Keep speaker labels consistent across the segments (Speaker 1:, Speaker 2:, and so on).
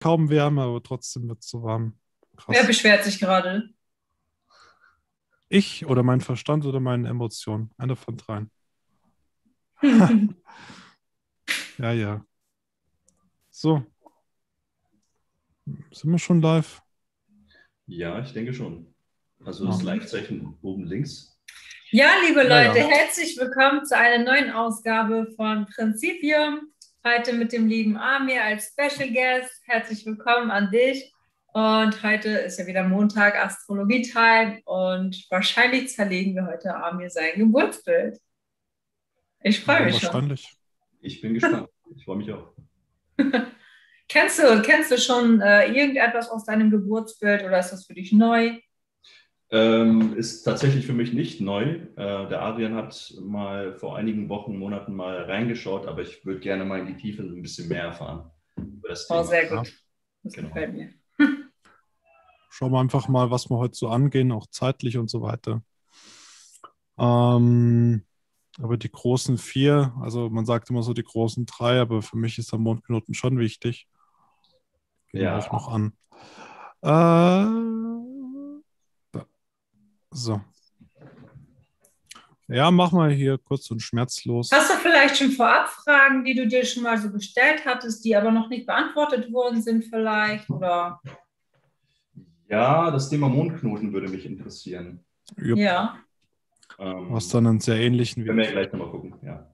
Speaker 1: kaum Wärme, aber trotzdem wird es so warm.
Speaker 2: Krass. Wer beschwert sich gerade?
Speaker 1: Ich oder mein Verstand oder meine Emotionen? Einer von dreien. ja, ja. So. Sind wir schon live?
Speaker 3: Ja, ich denke schon. Also das Live-Zeichen oben links.
Speaker 2: Ja, liebe Leute, ja, ja. herzlich willkommen zu einer neuen Ausgabe von Prinzipium. Heute mit dem lieben Amir als Special Guest. Herzlich willkommen an dich. Und heute ist ja wieder Montag, Astrologie-Time. Und wahrscheinlich zerlegen wir heute Amir sein Geburtsbild. Ich freue ja, mich
Speaker 3: schon. Ich bin gespannt. ich freue mich auch.
Speaker 2: kennst, du, kennst du schon äh, irgendetwas aus deinem Geburtsbild oder ist das für dich neu?
Speaker 3: Ähm, ist tatsächlich für mich nicht neu. Äh, der Adrian hat mal vor einigen Wochen, Monaten mal reingeschaut, aber ich würde gerne mal in die Tiefe ein bisschen mehr erfahren
Speaker 2: über das oh, Thema. Sehr gut. Das genau. gefällt mir.
Speaker 1: Schauen wir einfach mal, was wir heute so angehen, auch zeitlich und so weiter. Ähm, aber die großen vier, also man sagt immer so die großen drei, aber für mich ist der Mondknoten schon wichtig. Gehen ja. ich noch an. Äh, so. Ja, mach mal hier kurz und schmerzlos.
Speaker 2: Hast du vielleicht schon vorab Fragen, die du dir schon mal so gestellt hattest, die aber noch nicht beantwortet worden sind vielleicht? Oder?
Speaker 3: Ja, das Thema Mondknoten würde mich interessieren.
Speaker 2: Jupp. Ja.
Speaker 1: Ähm, was dann einen sehr ähnlichen.
Speaker 3: Können wir gleich nochmal gucken, ja.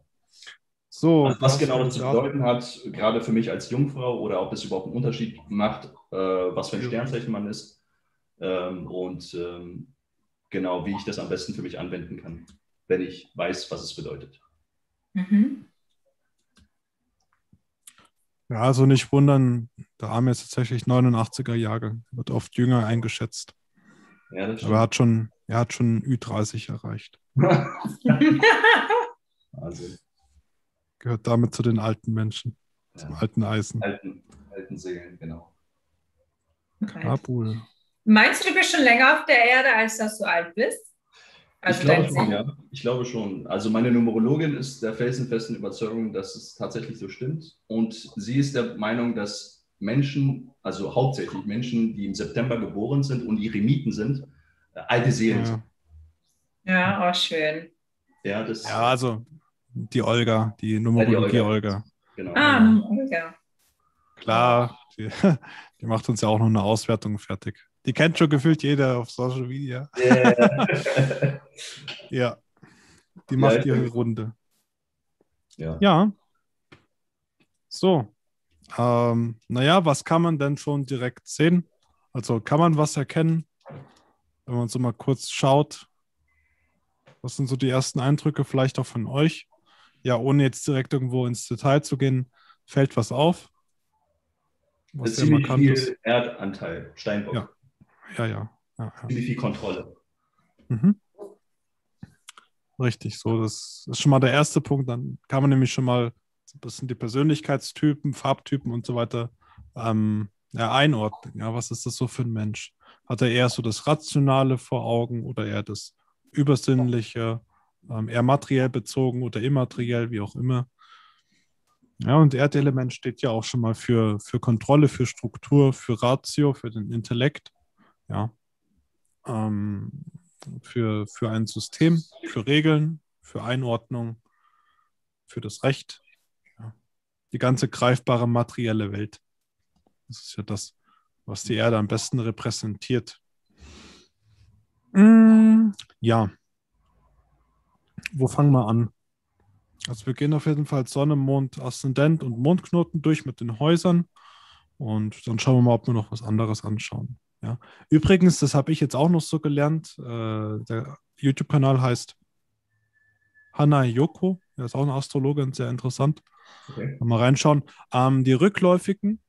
Speaker 3: So, also was genau das zu bedeuten hat, gerade für mich als Jungfrau oder ob es überhaupt einen Unterschied macht, äh, was für ein Sternzeichen man ist. Ähm, und ähm, genau, wie ich das am besten für mich anwenden kann, wenn ich weiß, was es bedeutet. Mhm.
Speaker 1: Ja, also nicht wundern, der Arme ist tatsächlich 89er Jahre, wird oft jünger eingeschätzt. Ja, das Aber er hat schon, er hat schon Ü30 erreicht. also. Gehört damit zu den alten Menschen, ja. zum alten Eisen.
Speaker 3: Alten, alten Seelen, genau.
Speaker 2: Okay. Kabul. Meinst du, du bist schon länger auf der Erde, als dass du alt bist?
Speaker 3: Also ich glaube schon, ja. Ich glaube schon. Also meine Numerologin ist der felsenfesten Überzeugung, dass es tatsächlich so stimmt. Und sie ist der Meinung, dass Menschen, also hauptsächlich Menschen, die im September geboren sind und Eremiten sind, äh, alte Seelen sind.
Speaker 2: Ja, auch schön.
Speaker 1: Ja, das ja, also die Olga, die Numerologie ja, die Olga. Olga.
Speaker 2: Genau. Ah, Olga.
Speaker 1: Klar, die, die macht uns ja auch noch eine Auswertung fertig. Die kennt schon gefühlt jeder auf Social Media. Yeah. ja. Die macht ja, ihre Runde. Ja. Ja. So. Ähm, naja, was kann man denn schon direkt sehen? Also kann man was erkennen, wenn man so mal kurz schaut? Was sind so die ersten Eindrücke vielleicht auch von euch? Ja, ohne jetzt direkt irgendwo ins Detail zu gehen, fällt was auf?
Speaker 3: Was ziemlich viel ist? Erdanteil, Steinbock.
Speaker 1: Ja. Ja, ja. ja,
Speaker 3: ja. Ziemlich viel Kontrolle.
Speaker 1: Mhm. Richtig, so, das ist schon mal der erste Punkt. Dann kann man nämlich schon mal ein bisschen die Persönlichkeitstypen, Farbtypen und so weiter ähm, ja, einordnen. Ja, was ist das so für ein Mensch? Hat er eher so das Rationale vor Augen oder eher das Übersinnliche, ähm, eher materiell bezogen oder immateriell, wie auch immer? Ja, und Erdelement steht ja auch schon mal für, für Kontrolle, für Struktur, für Ratio, für den Intellekt ja, ähm, für, für ein System, für Regeln, für Einordnung, für das Recht, ja. die ganze greifbare materielle Welt. Das ist ja das, was die Erde am besten repräsentiert. Mm, ja. Wo fangen wir an? Also wir gehen auf jeden Fall Sonne, Mond, Aszendent und Mondknoten durch mit den Häusern und dann schauen wir mal, ob wir noch was anderes anschauen. Ja. Übrigens, das habe ich jetzt auch noch so gelernt. Äh, der YouTube-Kanal heißt Hanna Yoko. Er ist auch eine Astrologin, sehr interessant. Okay. Mal reinschauen. Ähm, die rückläufigen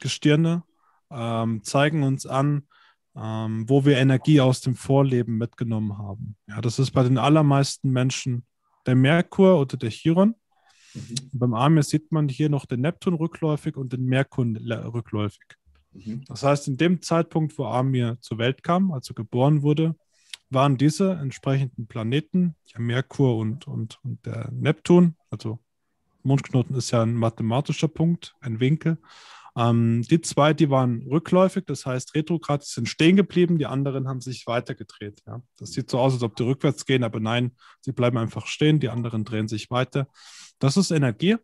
Speaker 1: Gestirne ähm, zeigen uns an, ähm, wo wir Energie aus dem Vorleben mitgenommen haben. Ja, das ist bei den allermeisten Menschen der Merkur oder der Chiron. Mhm. Beim Amir sieht man hier noch den Neptun rückläufig und den Merkur rückläufig. Mhm. Das heißt, in dem Zeitpunkt, wo Amir zur Welt kam, also geboren wurde, waren diese entsprechenden Planeten, ja Merkur und, und, und der Neptun, also Mondknoten ist ja ein mathematischer Punkt, ein Winkel, Ähm, die zwei, die waren rückläufig, das heißt retrograd, sind stehen geblieben, die anderen haben sich weitergedreht. Ja. Das sieht so aus, als ob die rückwärts gehen, aber nein, sie bleiben einfach stehen, die anderen drehen sich weiter. Das ist Energie,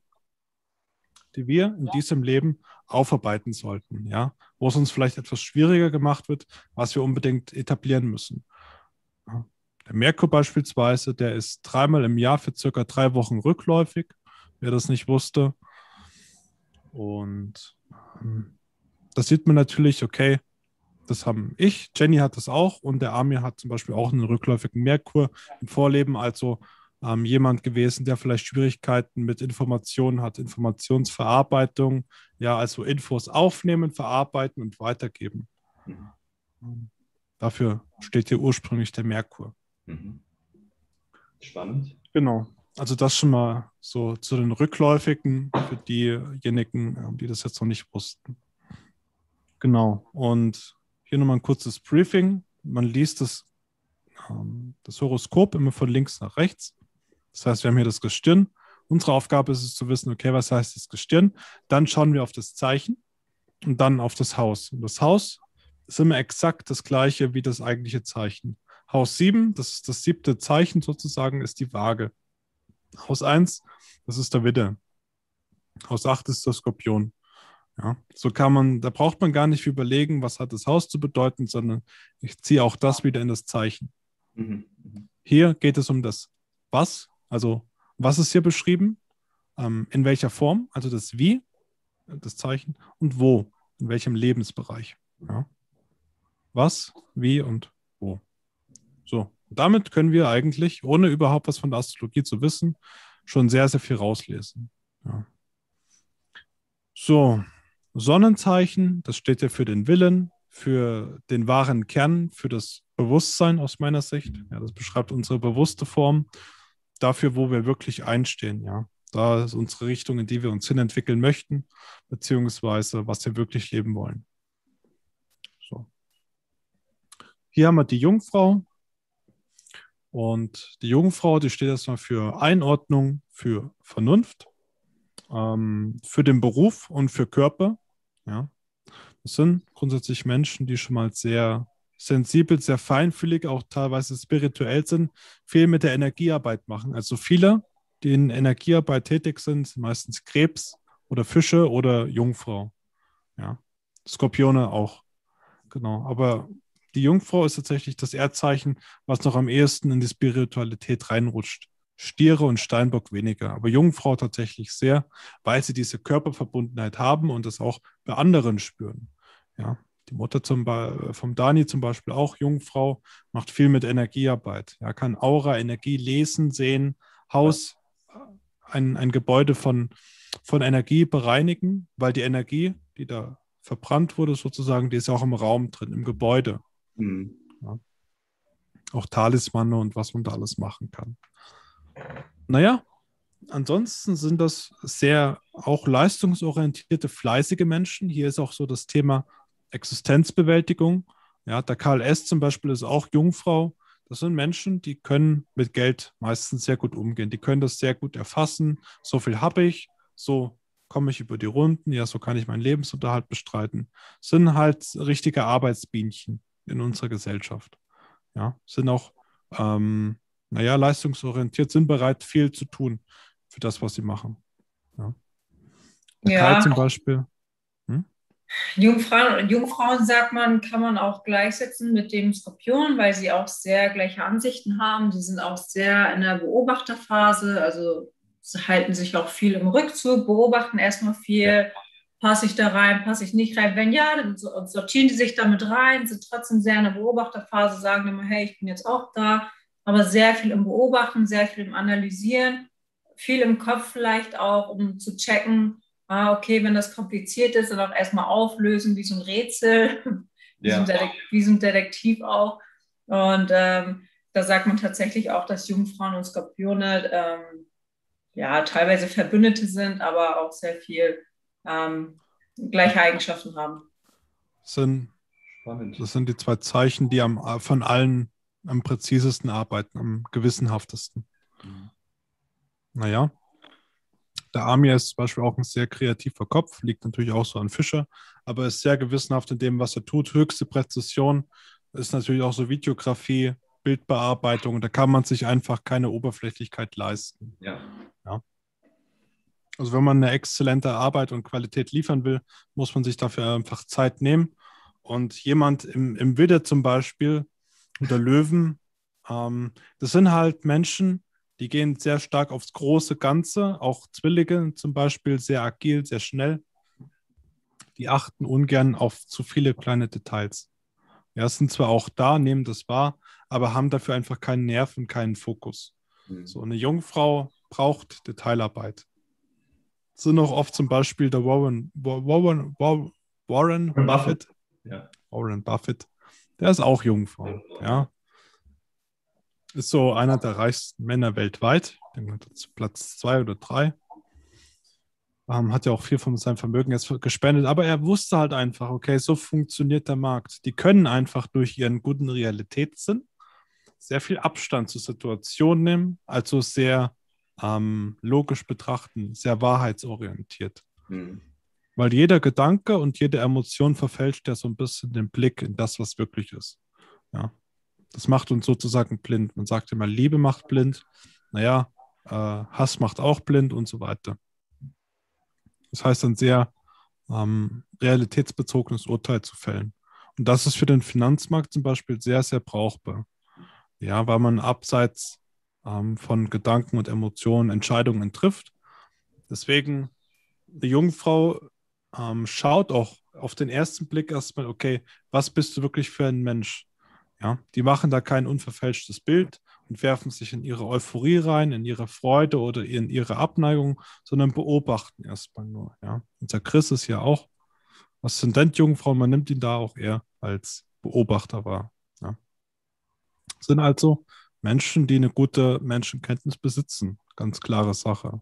Speaker 1: die wir in diesem Leben aufarbeiten sollten, ja, wo es uns vielleicht etwas schwieriger gemacht wird, was wir unbedingt etablieren müssen. Der Merkur beispielsweise, der ist dreimal im Jahr für circa drei Wochen rückläufig, wer das nicht wusste. Und ähm, da sieht man natürlich, okay, das haben ich, Jenny hat das auch und der Amir hat zum Beispiel auch einen rückläufigen Merkur im Vorleben, also ähm, jemand gewesen, der vielleicht Schwierigkeiten mit Informationen hat, Informationsverarbeitung, ja, also Infos aufnehmen, verarbeiten und weitergeben. Mhm. Dafür steht hier ursprünglich der Merkur. Mhm.
Speaker 3: Spannend.
Speaker 1: Genau. Also das schon mal so zu den Rückläufigen für diejenigen, ähm, die das jetzt noch nicht wussten. Genau. Und hier nochmal ein kurzes Briefing. Man liest das, ähm, das Horoskop immer von links nach rechts. Das heißt, wir haben hier das Gestirn. Unsere Aufgabe ist es zu wissen, okay, was heißt das Gestirn? Dann schauen wir auf das Zeichen und dann auf das Haus. Und das Haus ist immer exakt das gleiche wie das eigentliche Zeichen. Haus 7, das ist das siebte Zeichen sozusagen, ist die Waage. Haus 1, das ist der Widder. Haus 8 ist der Skorpion. Ja, so kann man, da braucht man gar nicht überlegen, was hat das Haus zu bedeuten, sondern ich ziehe auch das wieder in das Zeichen. Mhm. mhm. Hier geht es um das Was, also was ist hier beschrieben, ähm, in welcher Form, also das Wie, das Zeichen und wo, in welchem Lebensbereich. Ja. Was, wie und wo. So, damit können wir eigentlich, ohne überhaupt was von der Astrologie zu wissen, schon sehr, sehr viel rauslesen. Ja. So, Sonnenzeichen, das steht ja für den Willen, für den wahren Kern, für das Bewusstsein aus meiner Sicht. Ja, das beschreibt unsere bewusste Form dafür, wo wir wirklich einstehen. Ja, da ist unsere Richtung, in die wir uns hin entwickeln möchten, beziehungsweise was wir wirklich leben wollen. So. Hier haben wir die Jungfrau. Und die Jungfrau, die steht erstmal für Einordnung, für Vernunft, ähm, für den Beruf und für Körper. Ja. Das sind grundsätzlich Menschen, die schon mal sehr sensibel, sehr feinfühlig, auch teilweise spirituell sind, viel mit der Energiearbeit machen. Also viele, die in Energiearbeit tätig sind, sind meistens Krebs oder Fische oder Jungfrau. Ja. Skorpione auch. Genau. Aber die Jungfrau ist tatsächlich das Erdzeichen, was noch am ehesten in die Spiritualität reinrutscht. Stiere und Steinbock weniger, aber Jungfrau tatsächlich sehr, weil sie diese Körperverbundenheit haben und das auch bei anderen spüren. Ja, die Mutter zum vom Dani zum Beispiel auch Jungfrau, macht viel mit Energiearbeit. Ja, kann Aura, Energie lesen, sehen, Haus, ein, ein Gebäude von, von Energie bereinigen, weil die Energie, die da verbrannt wurde, sozusagen, die ist auch im Raum drin, im Gebäude. Mhm. Ja. Auch Talismane und was man da alles machen kann. Naja, ansonsten sind das sehr auch leistungsorientierte, fleißige Menschen. Hier ist auch so das Thema Existenzbewältigung. Ja, der Karl S. zum Beispiel ist auch Jungfrau. Das sind Menschen, die können mit Geld meistens sehr gut umgehen. Die können das sehr gut erfassen. So viel habe ich, so komme ich über die Runden, ja, so kann ich meinen Lebensunterhalt bestreiten. Sind halt richtige Arbeitsbienchen in unserer Gesellschaft. Ja, sind auch, ähm, naja, leistungsorientiert, sind bereit, viel zu tun für das, was sie machen. Ja.
Speaker 2: ja. Kai zum Beispiel. Jungfrauen, Jungfrauen, sagt man, kann man auch gleichsetzen mit dem Skorpion, weil sie auch sehr gleiche Ansichten haben. Sie sind auch sehr in der Beobachterphase, also sie halten sich auch viel im Rückzug, beobachten erstmal viel. Ja passe ich da rein, passe ich nicht rein. Wenn ja, dann sortieren die sich damit rein, sind trotzdem sehr in der Beobachterphase, sagen immer, hey, ich bin jetzt auch da, aber sehr viel im Beobachten, sehr viel im Analysieren, viel im Kopf vielleicht auch, um zu checken, ah, okay, wenn das kompliziert ist, dann auch erstmal auflösen, wie so ein Rätsel, wie, ja. so, ein wie so ein Detektiv auch. Und ähm, da sagt man tatsächlich auch, dass Jungfrauen und Skorpione ähm, ja teilweise Verbündete sind, aber auch sehr viel ähm, gleiche Eigenschaften haben.
Speaker 1: Sind, das sind die zwei Zeichen, die am, von allen am präzisesten arbeiten, am gewissenhaftesten. Mhm. Naja, Der Amir ist zum Beispiel auch ein sehr kreativer Kopf, liegt natürlich auch so an Fischer, aber ist sehr gewissenhaft in dem, was er tut. Höchste Präzision ist natürlich auch so Videografie, Bildbearbeitung. Da kann man sich einfach keine Oberflächlichkeit leisten.
Speaker 3: Ja.
Speaker 1: ja. Also wenn man eine exzellente Arbeit und Qualität liefern will, muss man sich dafür einfach Zeit nehmen. Und jemand im, im Widder zum Beispiel oder Löwen, ähm, das sind halt Menschen, die gehen sehr stark aufs große Ganze, auch Zwillinge zum Beispiel, sehr agil, sehr schnell. Die achten ungern auf zu viele kleine Details. Ja, sind zwar auch da, nehmen das wahr, aber haben dafür einfach keinen Nerv und keinen Fokus. Mhm. So eine Jungfrau braucht Detailarbeit. Sind auch oft zum Beispiel der Warren, Warren, Warren, Warren Buffett. Ja. Warren Buffett. Der ist auch Jungfrau. Ja. Ist so einer der reichsten Männer weltweit. Platz zwei oder drei. Ähm, hat ja auch viel von seinem Vermögen jetzt gespendet, aber er wusste halt einfach, okay, so funktioniert der Markt. Die können einfach durch ihren guten Realitätssinn sehr viel Abstand zur Situation nehmen, also sehr ähm, logisch betrachten, sehr wahrheitsorientiert. Mhm. Weil jeder Gedanke und jede Emotion verfälscht ja so ein bisschen den Blick in das, was wirklich ist. Ja. Das macht uns sozusagen blind. Man sagt immer, Liebe macht blind. Naja, äh, Hass macht auch blind und so weiter. Das heißt, ein sehr ähm, realitätsbezogenes Urteil zu fällen. Und das ist für den Finanzmarkt zum Beispiel sehr, sehr brauchbar. Ja, weil man abseits ähm, von Gedanken und Emotionen Entscheidungen trifft. Deswegen, die Jungfrau ähm, schaut auch auf den ersten Blick erstmal, okay, was bist du wirklich für ein Mensch? Ja, die machen da kein unverfälschtes Bild und werfen sich in ihre Euphorie rein, in ihre Freude oder in ihre Abneigung, sondern beobachten erstmal nur. Ja. Unser Chris ist ja auch Aszendent-Jungfrau, man nimmt ihn da auch eher als Beobachter wahr. Ja. Sind also Menschen, die eine gute Menschenkenntnis besitzen. Ganz klare Sache.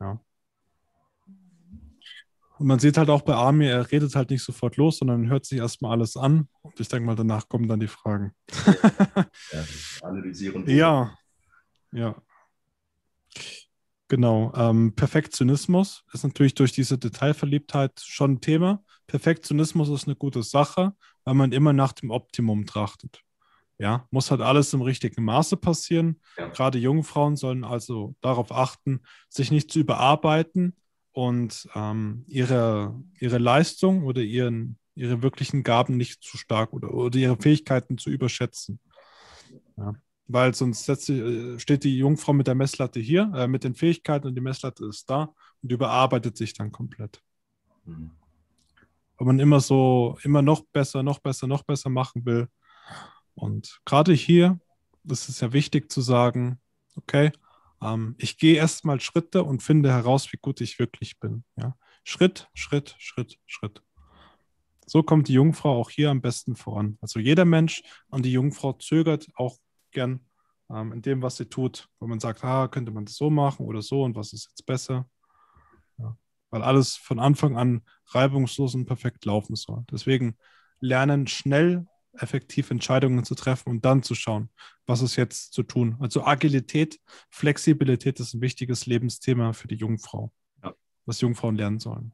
Speaker 1: Ja. Und man sieht halt auch bei Armin, er redet halt nicht sofort los, sondern hört sich erstmal alles an. Und ich denke mal, danach kommen dann die Fragen. ja, analysieren. Ja, ja. Genau. Ähm, Perfektionismus ist natürlich durch diese Detailverliebtheit schon ein Thema. Perfektionismus ist eine gute Sache, weil man immer nach dem Optimum trachtet. Ja, muss halt alles im richtigen Maße passieren. Ja. Gerade Jungfrauen sollen also darauf achten, sich nicht zu überarbeiten, und ähm, ihre, ihre Leistung oder ihren, ihre wirklichen Gaben nicht zu stark oder, oder ihre Fähigkeiten zu überschätzen. Ja. Weil sonst setzt, äh, steht die Jungfrau mit der Messlatte hier, äh, mit den Fähigkeiten und die Messlatte ist da und überarbeitet sich dann komplett. Mhm. Wenn man immer so, immer noch besser, noch besser, noch besser machen will. Und gerade hier, das ist ja wichtig zu sagen, okay, ähm, ich gehe erstmal Schritte und finde heraus, wie gut ich wirklich bin. Ja? Schritt, Schritt, Schritt, Schritt. So kommt die Jungfrau auch hier am besten voran. Also jeder Mensch und die Jungfrau zögert auch gern ähm, in dem, was sie tut, wenn man sagt, ah, könnte man das so machen oder so und was ist jetzt besser. Ja. Weil alles von Anfang an reibungslos und perfekt laufen soll. Deswegen lernen schnell effektiv Entscheidungen zu treffen und dann zu schauen, was ist jetzt zu tun. Also Agilität, Flexibilität ist ein wichtiges Lebensthema für die Jungfrau, ja. was Jungfrauen lernen sollen.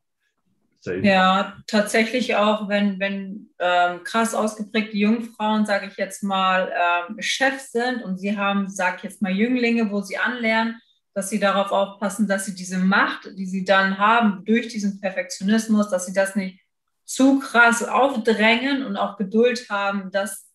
Speaker 2: Ja, tatsächlich auch, wenn, wenn ähm, krass ausgeprägte Jungfrauen, sage ich jetzt mal, ähm, Chef sind und sie haben, sage ich jetzt mal, Jünglinge, wo sie anlernen, dass sie darauf aufpassen, dass sie diese Macht, die sie dann haben durch diesen Perfektionismus, dass sie das nicht zu krass aufdrängen und auch Geduld haben, dass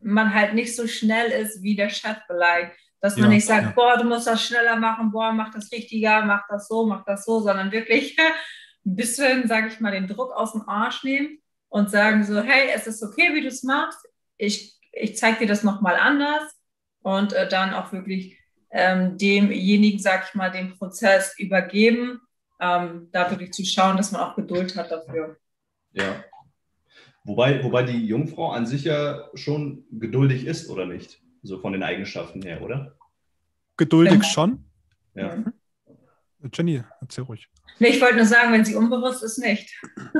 Speaker 2: man halt nicht so schnell ist wie der Chef vielleicht. Dass man ja, nicht sagt, ja. boah, du musst das schneller machen, boah, mach das richtiger, mach das so, mach das so, sondern wirklich ein bisschen, sage ich mal, den Druck aus dem Arsch nehmen und sagen so, hey, es ist okay, wie du es machst. Ich, ich zeige dir das nochmal anders und äh, dann auch wirklich ähm, demjenigen, sage ich mal, den Prozess übergeben, ähm, da wirklich zu schauen, dass man auch Geduld hat dafür.
Speaker 3: Ja. Wobei, wobei die Jungfrau an sich ja schon geduldig ist, oder nicht? So von den Eigenschaften her, oder?
Speaker 1: Geduldig genau. schon.
Speaker 3: Ja.
Speaker 1: Mhm. Jenny, erzähl ruhig.
Speaker 2: Nee, ich wollte nur sagen, wenn sie unbewusst ist, nicht.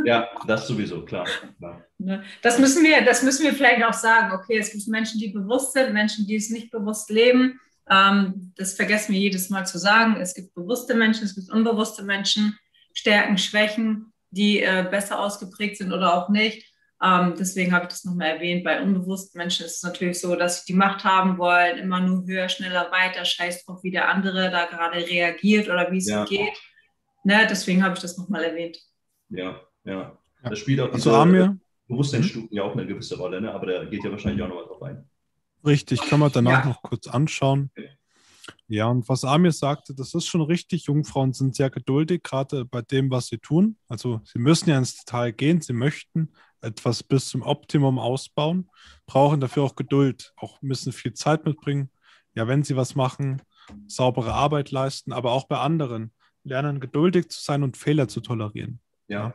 Speaker 3: Ja, das sowieso, klar. klar.
Speaker 2: Ne, das, müssen wir, das müssen wir vielleicht auch sagen. Okay, es gibt Menschen, die bewusst sind, Menschen, die es nicht bewusst leben. Ähm, das vergessen wir jedes Mal zu sagen. Es gibt bewusste Menschen, es gibt unbewusste Menschen, Stärken, Schwächen, die äh, besser ausgeprägt sind oder auch nicht. Ähm, deswegen habe ich das nochmal erwähnt. Bei unbewussten Menschen ist es natürlich so, dass sie die Macht haben wollen, immer nur höher, schneller, weiter, scheiß drauf, wie der andere da gerade reagiert oder wie es ja. geht. Ne, deswegen habe ich das nochmal erwähnt.
Speaker 3: Ja, ja. Das spielt auch
Speaker 1: also diese
Speaker 3: Bewusstseinsstufen ja auch eine gewisse Rolle, ne? aber da geht ja wahrscheinlich auch noch was drauf ein.
Speaker 1: Richtig, kann man danach ja. noch kurz anschauen. Ja, und was Amir sagte, das ist schon richtig. Jungfrauen sind sehr geduldig, gerade bei dem, was sie tun. Also sie müssen ja ins Detail gehen, sie möchten etwas bis zum Optimum ausbauen, brauchen dafür auch Geduld, auch müssen viel Zeit mitbringen. Ja, wenn sie was machen, saubere Arbeit leisten, aber auch bei anderen lernen, geduldig zu sein und Fehler zu tolerieren.
Speaker 3: Ja.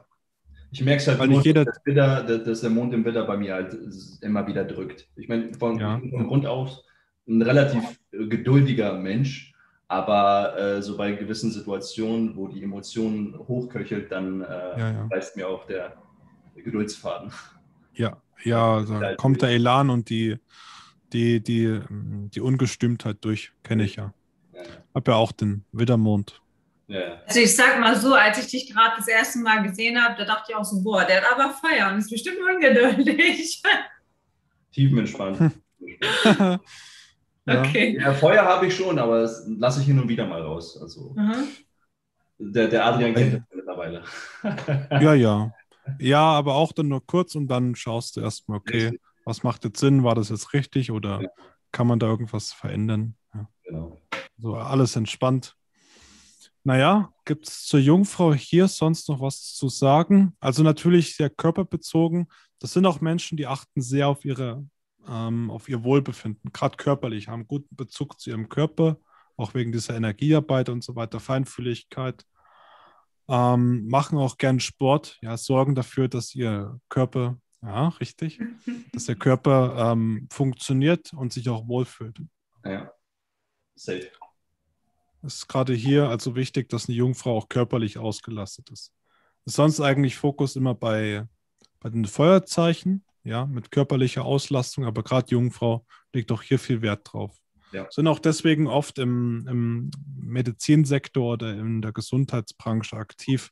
Speaker 3: Ich merke es halt, Weil nur, jeder, dass, Widder, dass, der Mond im Widder bei mir halt immer wieder drückt. Ich meine, von, ja. von Grund auf ein relativ geduldiger Mensch, aber äh, so bei gewissen Situationen, wo die Emotionen hochköchelt, dann äh, ja, ja. reißt mir auch der, der Geduldsfaden.
Speaker 1: Ja, ja, da halt kommt der Elan und die, die, die, die Ungestimmtheit durch, kenne ich ja. ja. Hab ja auch den Widdermond.
Speaker 2: Ja. Also ich sag mal so, als ich dich gerade das erste Mal gesehen habe, da dachte ich auch so, boah, der hat aber Feier und ist bestimmt ungeduldig.
Speaker 3: Tiefenentspannt. Okay. Ja, Feuer habe ich schon, aber das lasse ich hin und wieder mal raus. Also der, der Adrian kennt das mittlerweile.
Speaker 1: ja, ja. Ja, aber auch dann nur kurz und dann schaust du erstmal, okay, richtig. was macht jetzt Sinn? War das jetzt richtig oder ja. kann man da irgendwas verändern? Ja. Genau. So alles entspannt. Naja, gibt es zur Jungfrau hier sonst noch was zu sagen? Also natürlich sehr körperbezogen. Das sind auch Menschen, die achten sehr auf, ihre, ähm, auf ihr Wohlbefinden, gerade körperlich, haben guten Bezug zu ihrem Körper, auch wegen dieser Energiearbeit und so weiter, Feinfühligkeit. Ähm, machen auch gern Sport, ja, sorgen dafür, dass ihr Körper, ja, richtig, dass der Körper ähm, funktioniert und sich auch wohlfühlt.
Speaker 3: Ja, safe
Speaker 1: ist gerade hier also wichtig, dass eine Jungfrau auch körperlich ausgelastet ist. ist sonst eigentlich Fokus immer bei, bei den Feuerzeichen, ja, mit körperlicher Auslastung, aber gerade Jungfrau legt auch hier viel Wert drauf. Ja. Sind auch deswegen oft im, im Medizinsektor oder in der Gesundheitsbranche aktiv.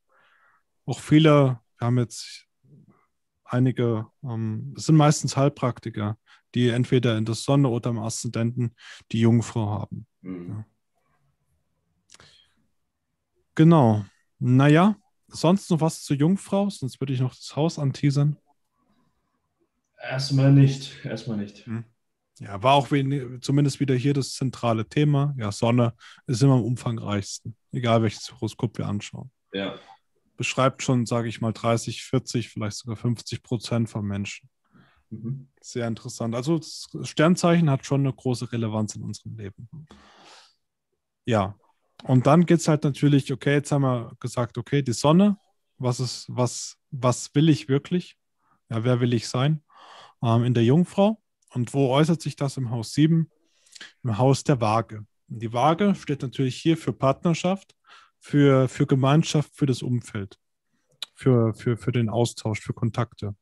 Speaker 1: Auch viele, wir haben jetzt einige, ähm, es sind meistens Heilpraktiker, die entweder in der Sonne oder im Aszendenten die Jungfrau haben. Mhm. Ja. Genau. Naja, sonst noch was zur Jungfrau? Sonst würde ich noch das Haus anteasern.
Speaker 3: Erstmal nicht. Erstmal nicht. Hm.
Speaker 1: Ja, war auch wenig, zumindest wieder hier das zentrale Thema. Ja, Sonne ist immer am umfangreichsten, egal welches Horoskop wir anschauen.
Speaker 3: Ja.
Speaker 1: Beschreibt schon, sage ich mal, 30, 40, vielleicht sogar 50 Prozent von Menschen. Mhm. Sehr interessant. Also Sternzeichen hat schon eine große Relevanz in unserem Leben. Ja, und dann geht es halt natürlich, okay, jetzt haben wir gesagt, okay, die Sonne, was ist, was, was will ich wirklich? Ja, wer will ich sein? Ähm, in der Jungfrau. Und wo äußert sich das im Haus 7? Im Haus der Waage. Und die Waage steht natürlich hier für Partnerschaft, für, für Gemeinschaft, für das Umfeld, für, für, für den Austausch, für Kontakte.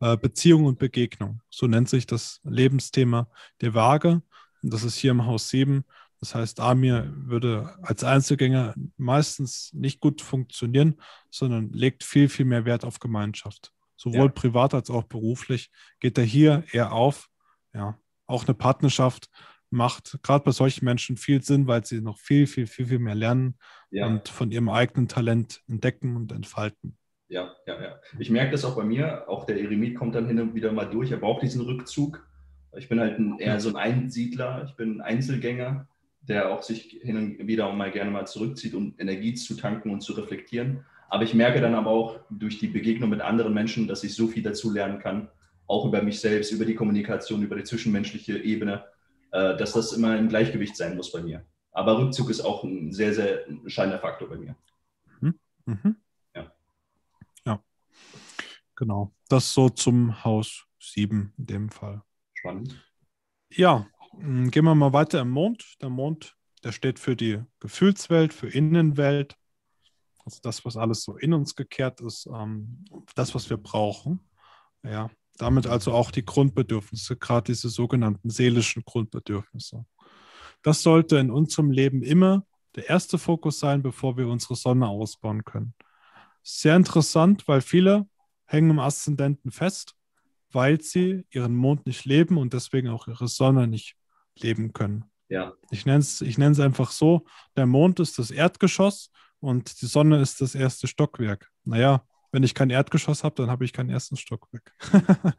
Speaker 1: Äh, Beziehung und Begegnung. So nennt sich das Lebensthema der Waage. Und das ist hier im Haus 7 das heißt, Amir würde als Einzelgänger meistens nicht gut funktionieren, sondern legt viel, viel mehr Wert auf Gemeinschaft. Sowohl ja. privat als auch beruflich geht er hier eher auf. Ja, auch eine Partnerschaft macht gerade bei solchen Menschen viel Sinn, weil sie noch viel, viel, viel, viel mehr lernen ja. und von ihrem eigenen Talent entdecken und entfalten.
Speaker 3: Ja, ja, ja. Ich merke das auch bei mir. Auch der Eremit kommt dann hin und wieder mal durch. Er braucht diesen Rückzug. Ich bin halt ein, eher so ein Einsiedler. Ich bin ein Einzelgänger der auch sich hin und wieder mal gerne mal zurückzieht, um Energie zu tanken und zu reflektieren. Aber ich merke dann aber auch durch die Begegnung mit anderen Menschen, dass ich so viel dazu lernen kann, auch über mich selbst, über die Kommunikation, über die zwischenmenschliche Ebene, äh, dass das immer im Gleichgewicht sein muss bei mir. Aber Rückzug ist auch ein sehr, sehr entscheidender Faktor bei mir. Mhm.
Speaker 1: Mhm. Ja. Ja, genau. Das so zum Haus 7 in dem Fall.
Speaker 3: Spannend.
Speaker 1: Ja, hm, gehen wir mal weiter im Mond. Der Mond, der steht für die Gefühlswelt, für Innenwelt. Also das, was alles so in uns gekehrt ist, ähm, das, was wir brauchen. Ja, damit also auch die Grundbedürfnisse, gerade diese sogenannten seelischen Grundbedürfnisse. Das sollte in unserem Leben immer der erste Fokus sein, bevor wir unsere Sonne ausbauen können. Sehr interessant, weil viele hängen im Aszendenten fest, weil sie ihren Mond nicht leben und deswegen auch ihre Sonne nicht leben können.
Speaker 3: Ja.
Speaker 1: Ich nenne es ich einfach so, der Mond ist das Erdgeschoss und die Sonne ist das erste Stockwerk. Naja, wenn ich kein Erdgeschoss habe, dann habe ich kein erstes Stockwerk.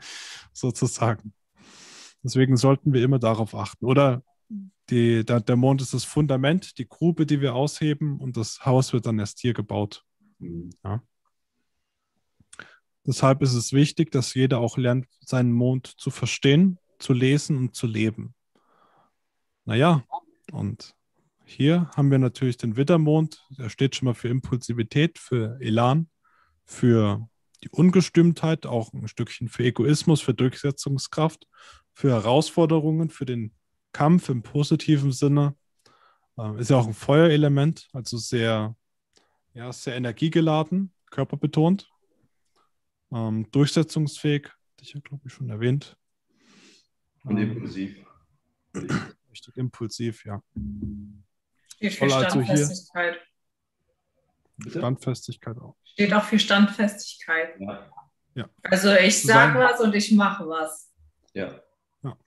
Speaker 1: Sozusagen. Deswegen sollten wir immer darauf achten. Oder die, der, der, Mond ist das Fundament, die Grube, die wir ausheben und das Haus wird dann erst hier gebaut. Mhm. Ja. Deshalb ist es wichtig, dass jeder auch lernt, seinen Mond zu verstehen, zu lesen und zu leben. Naja, und hier haben wir natürlich den Wittermond, der steht schon mal für Impulsivität, für Elan, für die Ungestimmtheit, auch ein Stückchen für Egoismus, für Durchsetzungskraft, für Herausforderungen, für den Kampf im positiven Sinne. Äh, ist ja auch ein Feuerelement, also sehr, ja, sehr energiegeladen, körperbetont. Ähm, durchsetzungsfähig, hatte ich ja, glaube ich, schon erwähnt.
Speaker 3: Und ähm, impulsiv.
Speaker 1: Richtig impulsiv, ja.
Speaker 2: Steht für also Standfestigkeit.
Speaker 1: Hier, Standfestigkeit auch.
Speaker 2: Steht auch für Standfestigkeit.
Speaker 3: Ja.
Speaker 1: ja.
Speaker 2: Also ich sag was und ich mache was.
Speaker 3: Ja.
Speaker 1: ja.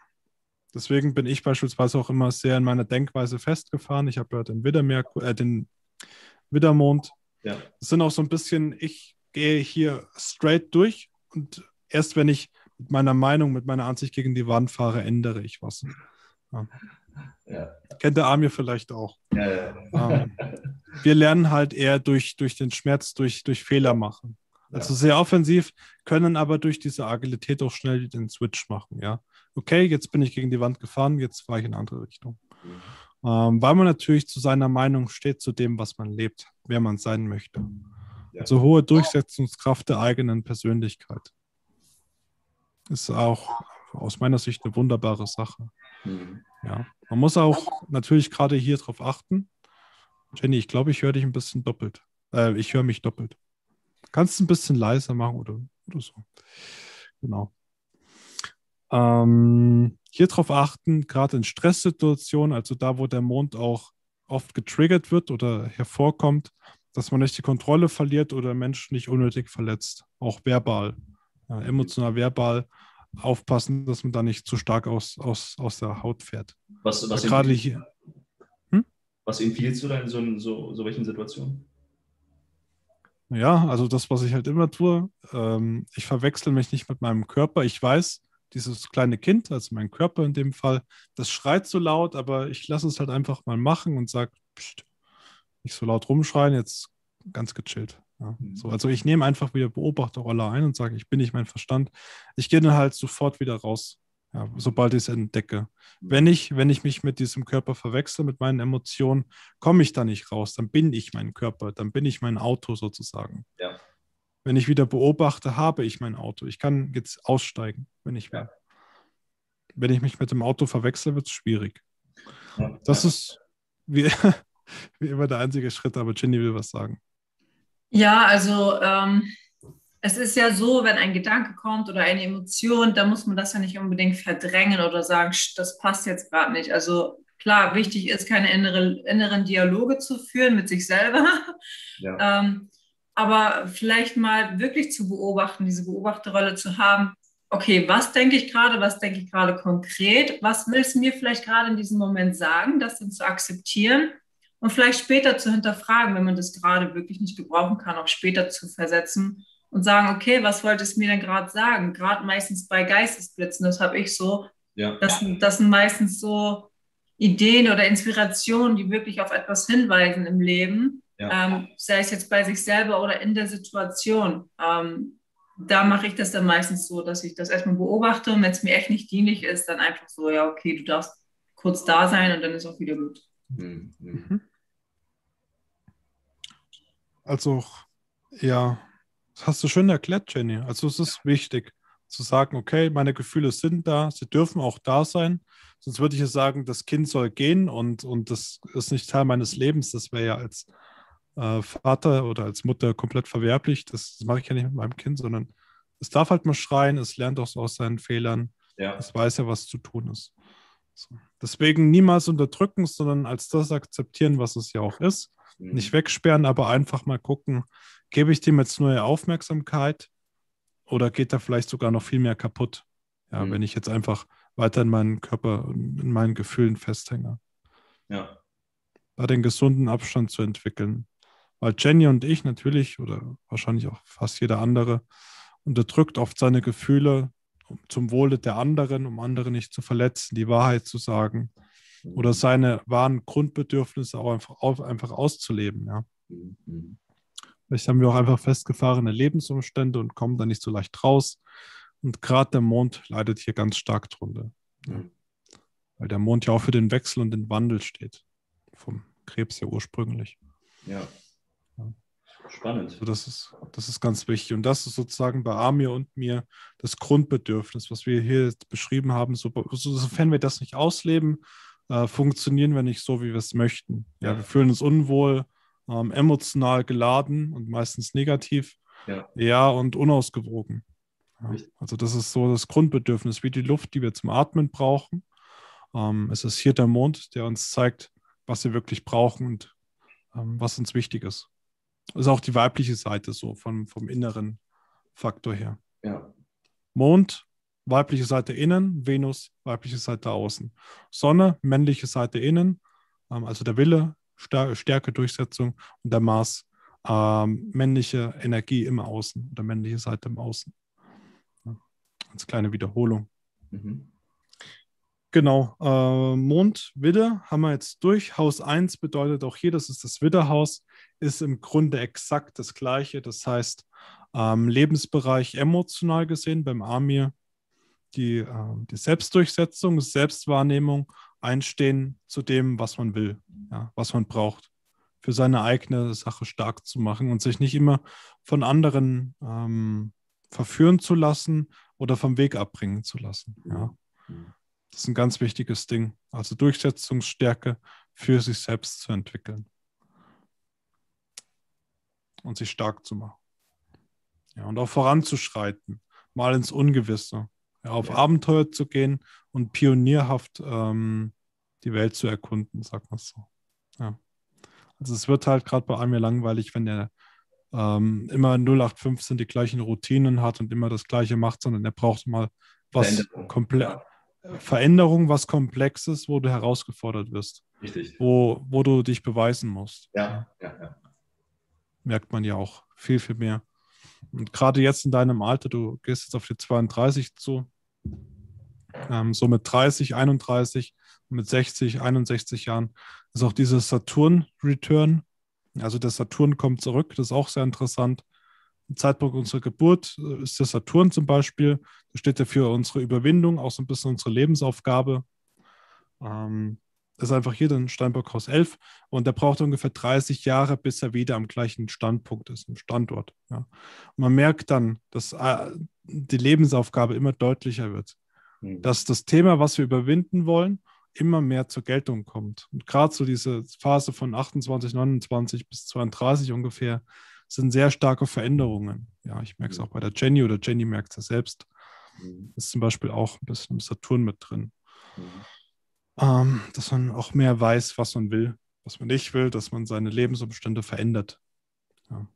Speaker 1: Deswegen bin ich beispielsweise auch immer sehr in meiner Denkweise festgefahren. Ich habe ja den Widdermerkur, äh, den Widdermond.
Speaker 3: Ja.
Speaker 1: Das sind auch so ein bisschen, ich gehe hier straight durch und erst wenn ich mit meiner Meinung, mit meiner Ansicht gegen die Wand fahre, ändere ich was. Ja. Ja. Kennt der Amir vielleicht auch.
Speaker 3: Ja,
Speaker 1: ähm, wir lernen halt eher durch, durch den Schmerz, durch, durch Fehler machen. Also sehr offensiv, können aber durch diese Agilität auch schnell den Switch machen. Ja, okay, jetzt bin ich gegen die Wand gefahren, jetzt fahre ich in eine andere Richtung. Mhm. Ähm, weil man natürlich zu seiner Meinung steht, zu dem, was man lebt, wer man sein möchte. Ja. Also hohe Durchsetzungskraft der eigenen Persönlichkeit. Ist auch aus meiner Sicht eine wunderbare Sache. Mhm. Ja, man muss auch natürlich gerade hier drauf achten. Jenny, ich glaube, ich höre dich ein bisschen doppelt. Äh, ich höre mich doppelt. Kannst du ein bisschen leiser machen oder, oder so. Genau. Ähm, hier drauf achten, gerade in Stresssituationen, also da, wo der Mond auch oft getriggert wird oder hervorkommt, dass man nicht die Kontrolle verliert oder Menschen nicht unnötig verletzt. Auch verbal, ja, emotional, verbal aufpassen, dass man da nicht zu stark aus, aus, aus der Haut fährt.
Speaker 3: Was, was
Speaker 1: gerade hier.
Speaker 3: Hm? Was empfiehlst du da in so, so, so welchen Situationen?
Speaker 1: Ja, also das, was ich halt immer tue, ähm, ich verwechsel mich nicht mit meinem Körper. Ich weiß, dieses kleine Kind, also mein Körper in dem Fall, das schreit so laut, aber ich lasse es halt einfach mal machen und sage, nicht so laut rumschreien, jetzt ganz gechillt. Ja, mhm. so, also ich nehme einfach wieder Beobachterrolle ein und sage, ich bin nicht mein Verstand. Ich gehe dann halt sofort wieder raus, ja, sobald ich es entdecke. Mhm. Wenn ich, wenn ich mich mit diesem Körper verwechsel, mit meinen Emotionen, komme ich da nicht raus. Dann bin ich mein Körper, dann bin ich mein Auto sozusagen.
Speaker 3: Ja.
Speaker 1: Wenn ich wieder beobachte, habe ich mein Auto. Ich kann jetzt aussteigen, wenn ich will. Wenn ich mich mit dem Auto verwechsel, wird es schwierig. Das ist wie, wie immer der einzige Schritt, aber Ginny will was sagen.
Speaker 2: Ja, also ähm, es ist ja so, wenn ein Gedanke kommt oder eine Emotion, dann muss man das ja nicht unbedingt verdrängen oder sagen, das passt jetzt gerade nicht. Also klar, wichtig ist, keine innere, inneren Dialoge zu führen mit sich selber. Ja. Ähm, aber vielleicht mal wirklich zu beobachten, diese Beobachterrolle zu haben. Okay, was denke ich gerade, was denke ich gerade konkret, was will es mir vielleicht gerade in diesem Moment sagen, das dann zu akzeptieren und vielleicht später zu hinterfragen, wenn man das gerade wirklich nicht gebrauchen kann, auch später zu versetzen und sagen, okay, was wollte es mir denn gerade sagen? Gerade meistens bei Geistesblitzen, das habe ich so.
Speaker 3: Ja.
Speaker 2: Das, das sind meistens so Ideen oder Inspirationen, die wirklich auf etwas hinweisen im Leben, ja. ähm, sei es jetzt bei sich selber oder in der Situation. Ähm, da mache ich das dann meistens so, dass ich das erstmal beobachte und wenn es mir echt nicht dienlich ist, dann einfach so, ja, okay, du darfst kurz da sein und dann ist auch wieder gut. Mhm.
Speaker 1: Also, ja, das hast du schön erklärt, Jenny. Also es ist wichtig zu sagen, okay, meine Gefühle sind da, sie dürfen auch da sein. Sonst würde ich ja sagen, das Kind soll gehen und, und das ist nicht Teil meines Lebens. Das wäre ja als äh, Vater oder als Mutter komplett verwerblich. Das, das mache ich ja nicht mit meinem Kind, sondern es darf halt mal schreien, es lernt auch so aus seinen Fehlern.
Speaker 3: Ja.
Speaker 1: Es weiß ja, was zu tun ist. So. Deswegen niemals unterdrücken, sondern als das akzeptieren, was es ja auch ist. Mhm. Nicht wegsperren, aber einfach mal gucken, gebe ich dem jetzt neue Aufmerksamkeit oder geht da vielleicht sogar noch viel mehr kaputt? Ja, mhm. wenn ich jetzt einfach weiter in meinen Körper, in meinen Gefühlen festhänge.
Speaker 3: Ja.
Speaker 1: Da den gesunden Abstand zu entwickeln. Weil Jenny und ich natürlich oder wahrscheinlich auch fast jeder andere unterdrückt oft seine Gefühle zum Wohle der anderen, um andere nicht zu verletzen, die Wahrheit zu sagen oder seine wahren Grundbedürfnisse auch einfach, einfach auszuleben. Ja. Mhm. Vielleicht haben wir auch einfach festgefahrene Lebensumstände und kommen da nicht so leicht raus. Und gerade der Mond leidet hier ganz stark drunter. Ja. Weil der Mond ja auch für den Wechsel und den Wandel steht. Vom Krebs ja ursprünglich.
Speaker 3: Ja. Spannend.
Speaker 1: Also das, ist, das ist ganz wichtig. Und das ist sozusagen bei Amir und mir das Grundbedürfnis, was wir hier beschrieben haben. So, sofern wir das nicht ausleben, äh, funktionieren wir nicht so, wie wir es möchten. Ja, ja. wir fühlen uns unwohl, ähm, emotional geladen und meistens negativ.
Speaker 3: Ja,
Speaker 1: ja und unausgewogen. Ja, also das ist so das Grundbedürfnis, wie die Luft, die wir zum Atmen brauchen. Ähm, es ist hier der Mond, der uns zeigt, was wir wirklich brauchen und ähm, was uns wichtig ist. Das ist auch die weibliche Seite so vom, vom inneren Faktor her.
Speaker 3: Ja.
Speaker 1: Mond, weibliche Seite innen, Venus, weibliche Seite außen. Sonne, männliche Seite innen, ähm, also der Wille, Stärke, Durchsetzung und der Mars, ähm, männliche Energie im Außen oder männliche Seite im Außen. Ja, als kleine Wiederholung. Mhm. Genau, äh, Mond, Widder haben wir jetzt durch. Haus 1 bedeutet auch hier, das ist das Widderhaus, ist im Grunde exakt das gleiche. Das heißt, ähm, Lebensbereich emotional gesehen beim Amir, die, äh, die Selbstdurchsetzung, Selbstwahrnehmung, Einstehen zu dem, was man will, ja, was man braucht, für seine eigene Sache stark zu machen und sich nicht immer von anderen ähm, verführen zu lassen oder vom Weg abbringen zu lassen. Ja. Das ist ein ganz wichtiges Ding. Also Durchsetzungsstärke für sich selbst zu entwickeln und sich stark zu machen. Ja, und auch voranzuschreiten, mal ins Ungewisse, auf ja. Abenteuer zu gehen und pionierhaft ähm, die Welt zu erkunden, sagt man so. Ja. Also es wird halt gerade bei einem ja langweilig, wenn er ähm, immer 0815 die gleichen Routinen hat und immer das Gleiche macht, sondern er braucht mal was komplett Veränderung, was Komplexes, wo du herausgefordert wirst.
Speaker 3: Richtig.
Speaker 1: Wo, wo du dich beweisen musst.
Speaker 3: Ja, ja, ja.
Speaker 1: Merkt man ja auch viel, viel mehr. Und gerade jetzt in deinem Alter, du gehst jetzt auf die 32 zu, ähm, so mit 30, 31, mit 60, 61 Jahren, ist auch dieses Saturn-Return. Also der Saturn kommt zurück, das ist auch sehr interessant. Zeitpunkt unserer Geburt äh, ist der Saturn zum Beispiel. Da steht ja für unsere Überwindung, auch so ein bisschen unsere Lebensaufgabe. Ähm, ist einfach hier dann Steinbockhaus 11 und der braucht ungefähr 30 Jahre, bis er wieder am gleichen Standpunkt ist, im Standort. Ja. Und man merkt dann, dass äh, die Lebensaufgabe immer deutlicher wird. Mhm. Dass das Thema, was wir überwinden wollen, immer mehr zur Geltung kommt. Und gerade so diese Phase von 28, 29 bis 32 ungefähr, sind sehr starke Veränderungen. Ja, ich merke es mhm. auch bei der Jenny oder Jenny merkt es ja selbst. Mhm. Ist zum Beispiel auch ein bisschen im Saturn mit drin. Ähm, dass man auch mehr weiß, was man will, was man nicht will, dass man seine Lebensumstände verändert. Ja.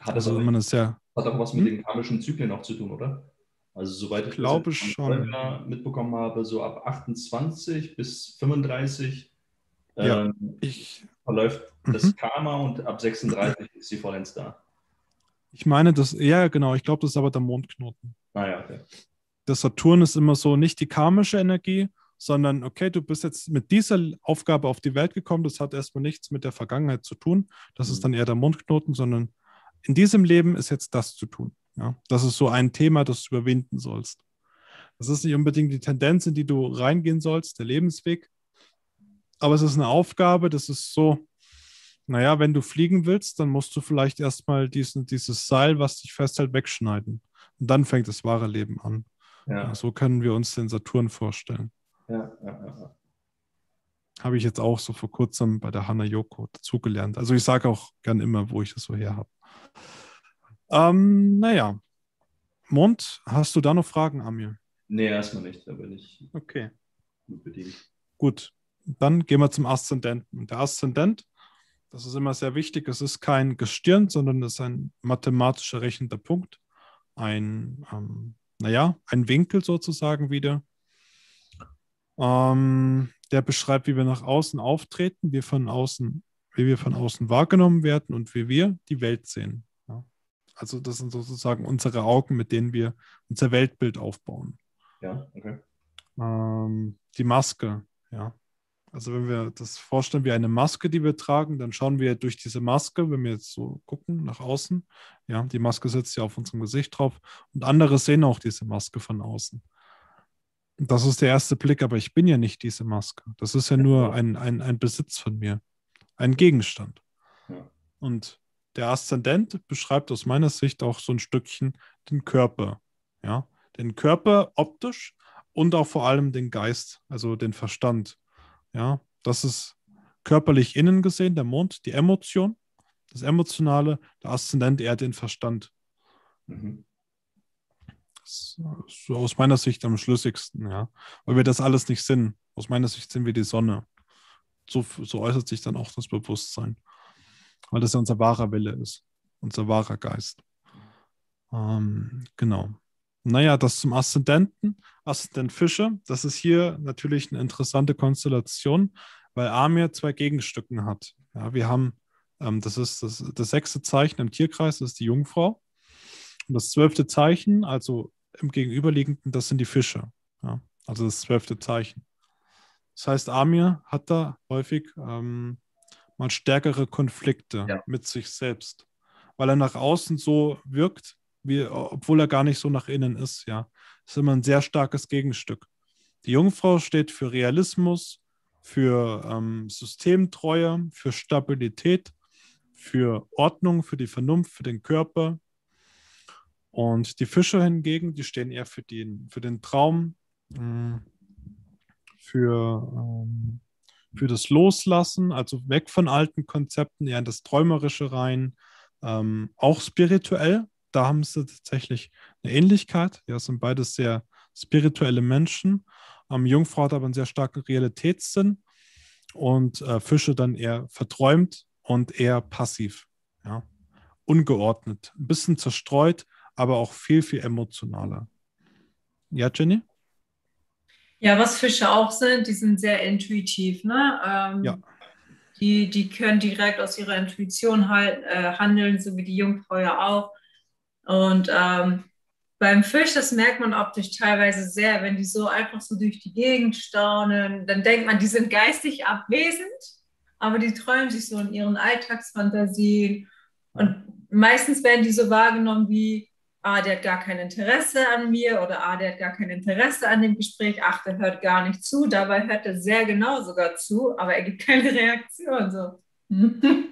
Speaker 3: Hat das also, auch, man sehr, hat auch was mit hm? den karmischen Zyklen auch zu tun, oder? Also soweit ich
Speaker 1: glaube schon
Speaker 3: mitbekommen habe, so ab 28 bis 35
Speaker 1: ja, ähm, ich,
Speaker 3: verläuft mhm. das Karma und ab 36 ist die Vollenz da.
Speaker 1: Ich meine, das, ja, genau, ich glaube, das ist aber der Mondknoten.
Speaker 3: Ah ja, okay.
Speaker 1: Der Saturn ist immer so nicht die karmische Energie, sondern okay, du bist jetzt mit dieser Aufgabe auf die Welt gekommen, das hat erstmal nichts mit der Vergangenheit zu tun. Das mhm. ist dann eher der Mondknoten, sondern in diesem Leben ist jetzt das zu tun. Ja? Das ist so ein Thema, das du überwinden sollst. Das ist nicht unbedingt die Tendenz, in die du reingehen sollst, der Lebensweg, aber es ist eine Aufgabe, das ist so, naja, wenn du fliegen willst, dann musst du vielleicht erstmal diesen, dieses Seil, was dich festhält, wegschneiden. Und dann fängt das wahre Leben an. Ja. So können wir uns den Saturn vorstellen.
Speaker 3: Ja, ja, ja.
Speaker 1: Habe ich jetzt auch so vor kurzem bei der Hanna Yoko dazugelernt. Also ich sage auch gern immer, wo ich das so her habe. Ähm, naja. Mond, hast du da noch Fragen, Amir?
Speaker 3: Nee, erstmal nicht. Da bin ich
Speaker 1: okay.
Speaker 3: gut bedient.
Speaker 1: Gut, dann gehen wir zum Aszendenten. Der Aszendent, das ist immer sehr wichtig, es ist kein Gestirn, sondern es ist ein mathematischer rechnender Punkt. Ein, ähm, naja, ein Winkel sozusagen wieder. Ähm, der beschreibt, wie wir nach außen auftreten, wie, von außen, wie wir von außen wahrgenommen werden und wie wir die Welt sehen. Ja. Also das sind sozusagen unsere Augen, mit denen wir unser Weltbild aufbauen.
Speaker 3: Ja, okay.
Speaker 1: Ähm, die Maske, ja. Also wenn wir das vorstellen wie eine Maske, die wir tragen, dann schauen wir durch diese Maske, wenn wir jetzt so gucken nach außen, ja, die Maske sitzt ja auf unserem Gesicht drauf und andere sehen auch diese Maske von außen. Das ist der erste Blick, aber ich bin ja nicht diese Maske. Das ist ja nur ein, ein, ein Besitz von mir, ein Gegenstand. Ja. Und der Aszendent beschreibt aus meiner Sicht auch so ein Stückchen den Körper. Ja, den Körper optisch und auch vor allem den Geist, also den Verstand. Ja, das ist körperlich innen gesehen, der Mond, die Emotion, das Emotionale, der Aszendent eher den Verstand. Mhm. So aus meiner Sicht am schlüssigsten, ja. Weil wir das alles nicht sind. Aus meiner Sicht sind wir die Sonne. So, so äußert sich dann auch das Bewusstsein. Weil das ja unser wahrer Wille ist, unser wahrer Geist. Ähm, genau. Naja, das zum Aszendenten, Aszendent Fische, das ist hier natürlich eine interessante Konstellation, weil Amir zwei Gegenstücken hat. Ja, wir haben, ähm, das ist das, das sechste Zeichen im Tierkreis, das ist die Jungfrau. Und das zwölfte Zeichen, also im Gegenüberliegenden, das sind die Fische. Ja, also das zwölfte Zeichen. Das heißt, Amir hat da häufig ähm, mal stärkere Konflikte ja. mit sich selbst, weil er nach außen so wirkt, wie, obwohl er gar nicht so nach innen ist, ja. Das ist immer ein sehr starkes Gegenstück. Die Jungfrau steht für Realismus, für ähm, Systemtreue, für Stabilität, für Ordnung, für die Vernunft, für den Körper. Und die Fische hingegen, die stehen eher für den, für den Traum, mm, für, ähm, für das Loslassen, also weg von alten Konzepten, eher in das Träumerische rein, ähm, auch spirituell, da haben sie tatsächlich eine Ähnlichkeit. Ja, sind beides sehr spirituelle Menschen. Ähm, Jungfrau hat aber einen sehr starken Realitätssinn und äh, Fische dann eher verträumt und eher passiv. Ja. Ungeordnet, ein bisschen zerstreut, aber auch viel, viel emotionaler. Ja, Jenny?
Speaker 2: Ja, was Fische auch sind, die sind sehr intuitiv. Ne? Ähm, ja. Die, die können direkt aus ihrer Intuition halt, äh, handeln, so wie die Jungfrau ja auch. Und ähm, beim Fisch, das merkt man optisch teilweise sehr, wenn die so einfach so durch die Gegend staunen, dann denkt man, die sind geistig abwesend, aber die träumen sich so in ihren Alltagsfantasien. Und meistens werden die so wahrgenommen wie, ah, der hat gar kein Interesse an mir oder ah, der hat gar kein Interesse an dem Gespräch, ach, der hört gar nicht zu. Dabei hört er sehr genau sogar zu, aber er gibt keine Reaktion. So.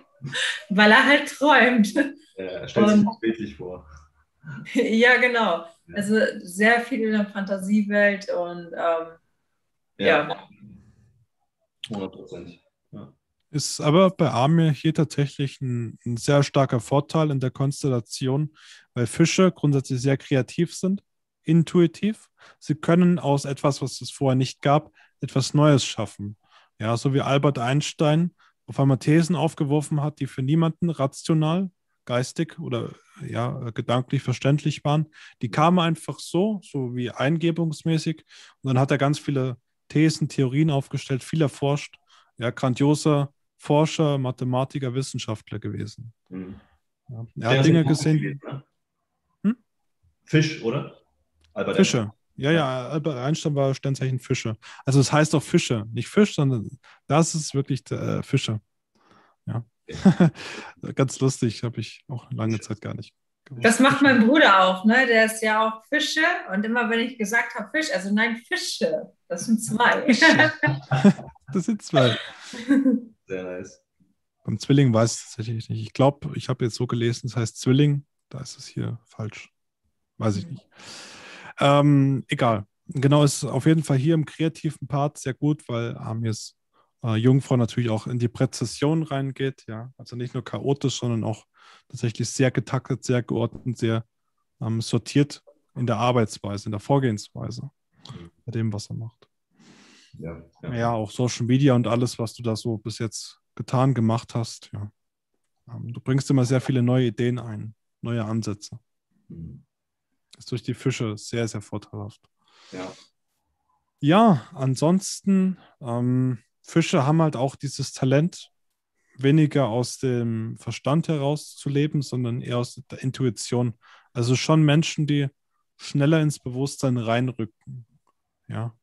Speaker 2: Weil er halt träumt. Ja,
Speaker 3: er stellt sich das bildlich vor.
Speaker 2: ja, genau. Also sehr viel in der Fantasiewelt und ähm, ja. ja.
Speaker 1: 100 Prozent. Ja. Ist aber bei Amir hier tatsächlich ein, ein, sehr starker Vorteil in der Konstellation, weil Fische grundsätzlich sehr kreativ sind, intuitiv. Sie können aus etwas, was es vorher nicht gab, etwas Neues schaffen. Ja, so wie Albert Einstein auf einmal Thesen aufgeworfen hat, die für niemanden rational geistig oder ja, gedanklich verständlich waren. Die kamen einfach so, so wie eingebungsmäßig. Und dann hat er ganz viele Thesen, Theorien aufgestellt, viel erforscht. Ja, grandioser Forscher, Mathematiker, Wissenschaftler gewesen. Mhm. Ja, er hat Dinge gesehen.
Speaker 3: Hm? Fisch, oder?
Speaker 1: Albert Fische. Einstein. Ja, ja, Albert Einstein war Sternzeichen Fische. Also es heißt auch Fische, nicht Fisch, sondern das ist wirklich äh, Fische. Ja. Ganz lustig, habe ich auch lange Zeit gar nicht
Speaker 2: gewusst. Das macht mein Bruder auch, ne? Der ist ja auch Fische und immer wenn ich gesagt habe Fisch, also nein, Fische, das sind zwei.
Speaker 1: das sind zwei.
Speaker 3: Sehr nice.
Speaker 1: Beim Zwilling weiß ich tatsächlich nicht. Ich glaube, ich habe jetzt so gelesen, es heißt Zwilling, da ist es hier falsch. Weiß ich nicht. Ähm, egal. Genau, ist auf jeden Fall hier im kreativen Part sehr gut, weil Amis äh, Jungfrau natürlich auch in die Präzision reingeht, ja. Also nicht nur chaotisch, sondern auch tatsächlich sehr getaktet, sehr geordnet, sehr ähm, sortiert in der Arbeitsweise, in der Vorgehensweise, bei dem, was er macht. Ja, ja. ja, auch Social Media und alles, was du da so bis jetzt getan, gemacht hast. Ja. Ähm, du bringst immer sehr viele neue Ideen ein, neue Ansätze. Mhm. Das ist durch die Fische sehr, sehr vorteilhaft.
Speaker 3: Ja.
Speaker 1: Ja, ansonsten, ähm, Fische haben halt auch dieses Talent, weniger aus dem Verstand heraus zu leben, sondern eher aus der Intuition. Also schon Menschen, die schneller ins Bewusstsein reinrücken. Ja.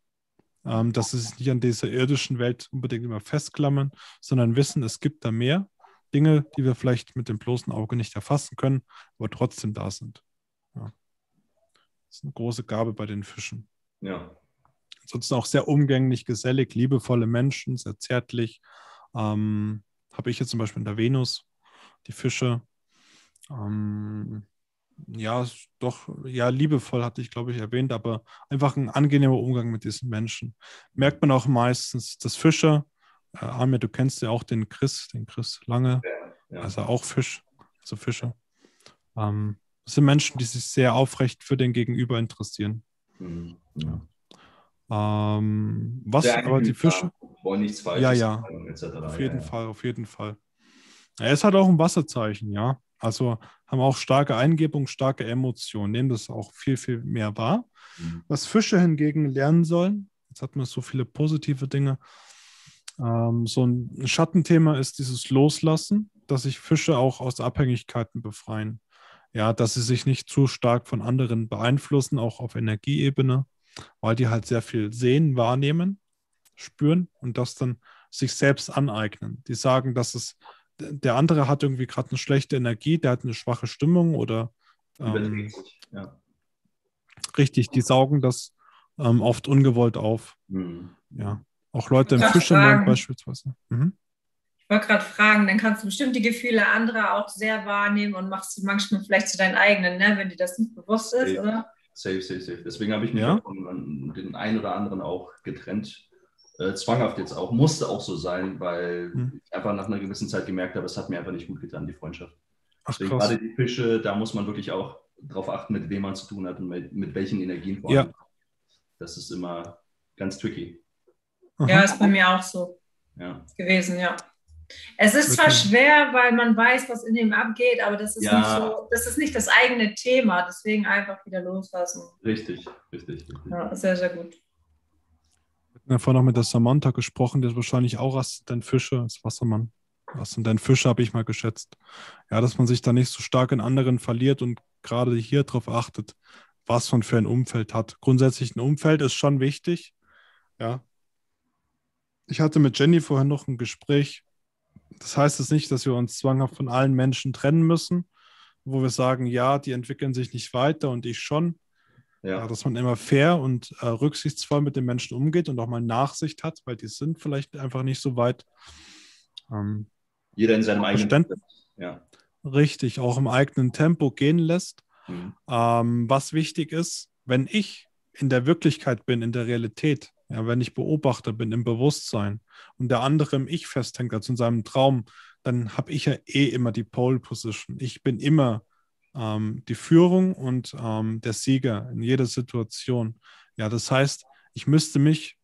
Speaker 1: Ähm, dass sie sich nicht an dieser irdischen Welt unbedingt immer festklammern, sondern wissen, es gibt da mehr Dinge, die wir vielleicht mit dem bloßen Auge nicht erfassen können, aber trotzdem da sind. Ja. Das ist eine große Gabe bei den Fischen.
Speaker 3: Ja.
Speaker 1: Ansonsten auch sehr umgänglich, gesellig, liebevolle Menschen, sehr zärtlich. Ähm, Habe ich jetzt zum Beispiel in der Venus, die Fische. Ähm, ja, doch, ja, liebevoll hatte ich, glaube ich, erwähnt, aber einfach ein angenehmer Umgang mit diesen Menschen. Merkt man auch meistens, dass Fische, äh, Amir, du kennst ja auch den Chris, den Chris Lange, ja, ja. also auch Fisch, also Fische. Ähm, das sind Menschen, die sich sehr aufrecht für den Gegenüber interessieren. Mhm. Ja. Ähm, was aber die Fische.
Speaker 3: Wollen nichts Falsches
Speaker 1: ja, ja. Etc. Auf jeden ja, Fall, auf jeden Fall. Er ist halt auch ein Wasserzeichen, ja. Also haben auch starke Eingebung, starke Emotionen, nehmen das auch viel, viel mehr wahr. Mhm. Was Fische hingegen lernen sollen, jetzt hat man so viele positive Dinge. Ähm, so ein Schattenthema ist dieses Loslassen, dass sich Fische auch aus Abhängigkeiten befreien. Ja, dass sie sich nicht zu stark von anderen beeinflussen, auch auf Energieebene, weil die halt sehr viel sehen, wahrnehmen, spüren und das dann sich selbst aneignen. Die sagen, dass es der andere hat irgendwie gerade eine schlechte Energie, der hat eine schwache Stimmung oder ähm, ja. richtig, die saugen das ähm, oft ungewollt auf. Mhm. Ja, auch Leute im Fischernland beispielsweise. Mhm.
Speaker 2: Ich wollte gerade fragen, dann kannst du bestimmt die Gefühle anderer auch sehr wahrnehmen und machst sie manchmal vielleicht zu deinen eigenen, ne? wenn dir das nicht bewusst ist, safe. oder?
Speaker 3: Safe, safe, safe. Deswegen habe ich mich ja? von den einen oder anderen auch getrennt äh, zwanghaft jetzt auch, musste auch so sein, weil hm. ich einfach nach einer gewissen Zeit gemerkt habe, es hat mir einfach nicht gut getan, die Freundschaft. Ach, Deswegen gerade die Fische, da muss man wirklich auch darauf achten, mit wem man zu tun hat und mit, mit welchen Energien vor allem. Ja. Das ist immer ganz tricky.
Speaker 2: Ja, ist bei mir auch so
Speaker 3: ja.
Speaker 2: gewesen, ja. Es ist zwar schwer, weil man weiß, was in dem abgeht, aber das ist, ja. nicht so, das ist nicht das eigene Thema. Deswegen einfach wieder loslassen.
Speaker 3: Richtig, richtig, richtig.
Speaker 2: Ja, sehr, sehr gut.
Speaker 1: Wir haben vorhin noch mit der Samantha gesprochen, der ist wahrscheinlich auch Aszendent Fische, als Wassermann. Aszendent Fische habe ich mal geschätzt. Ja, dass man sich da nicht so stark in anderen verliert und gerade hier darauf achtet, was man für ein Umfeld hat. Grundsätzlich ein Umfeld ist schon wichtig. Ja. Ich hatte mit Jenny vorhin noch ein Gespräch. Das heißt es nicht, dass wir uns zwanghaft von allen Menschen trennen müssen, wo wir sagen, ja, die entwickeln sich nicht weiter und ich schon. Ja. dass man immer fair und äh, rücksichtsvoll mit den Menschen umgeht und auch mal Nachsicht hat, weil die sind vielleicht einfach nicht so weit.
Speaker 3: Ähm, Jeder in seinem eigenen
Speaker 1: Tempo. Ja. Richtig, auch im eigenen Tempo gehen lässt. Mhm. Ähm, was wichtig ist, wenn ich in der Wirklichkeit bin, in der Realität, ja, wenn ich Beobachter bin, im Bewusstsein und der andere im Ich festhängt, also in seinem Traum, dann habe ich ja eh immer die Pole Position. Ich bin immer ähm, die Führung und ähm, der Sieger in jeder Situation. Ja, das heißt, ich müsste mich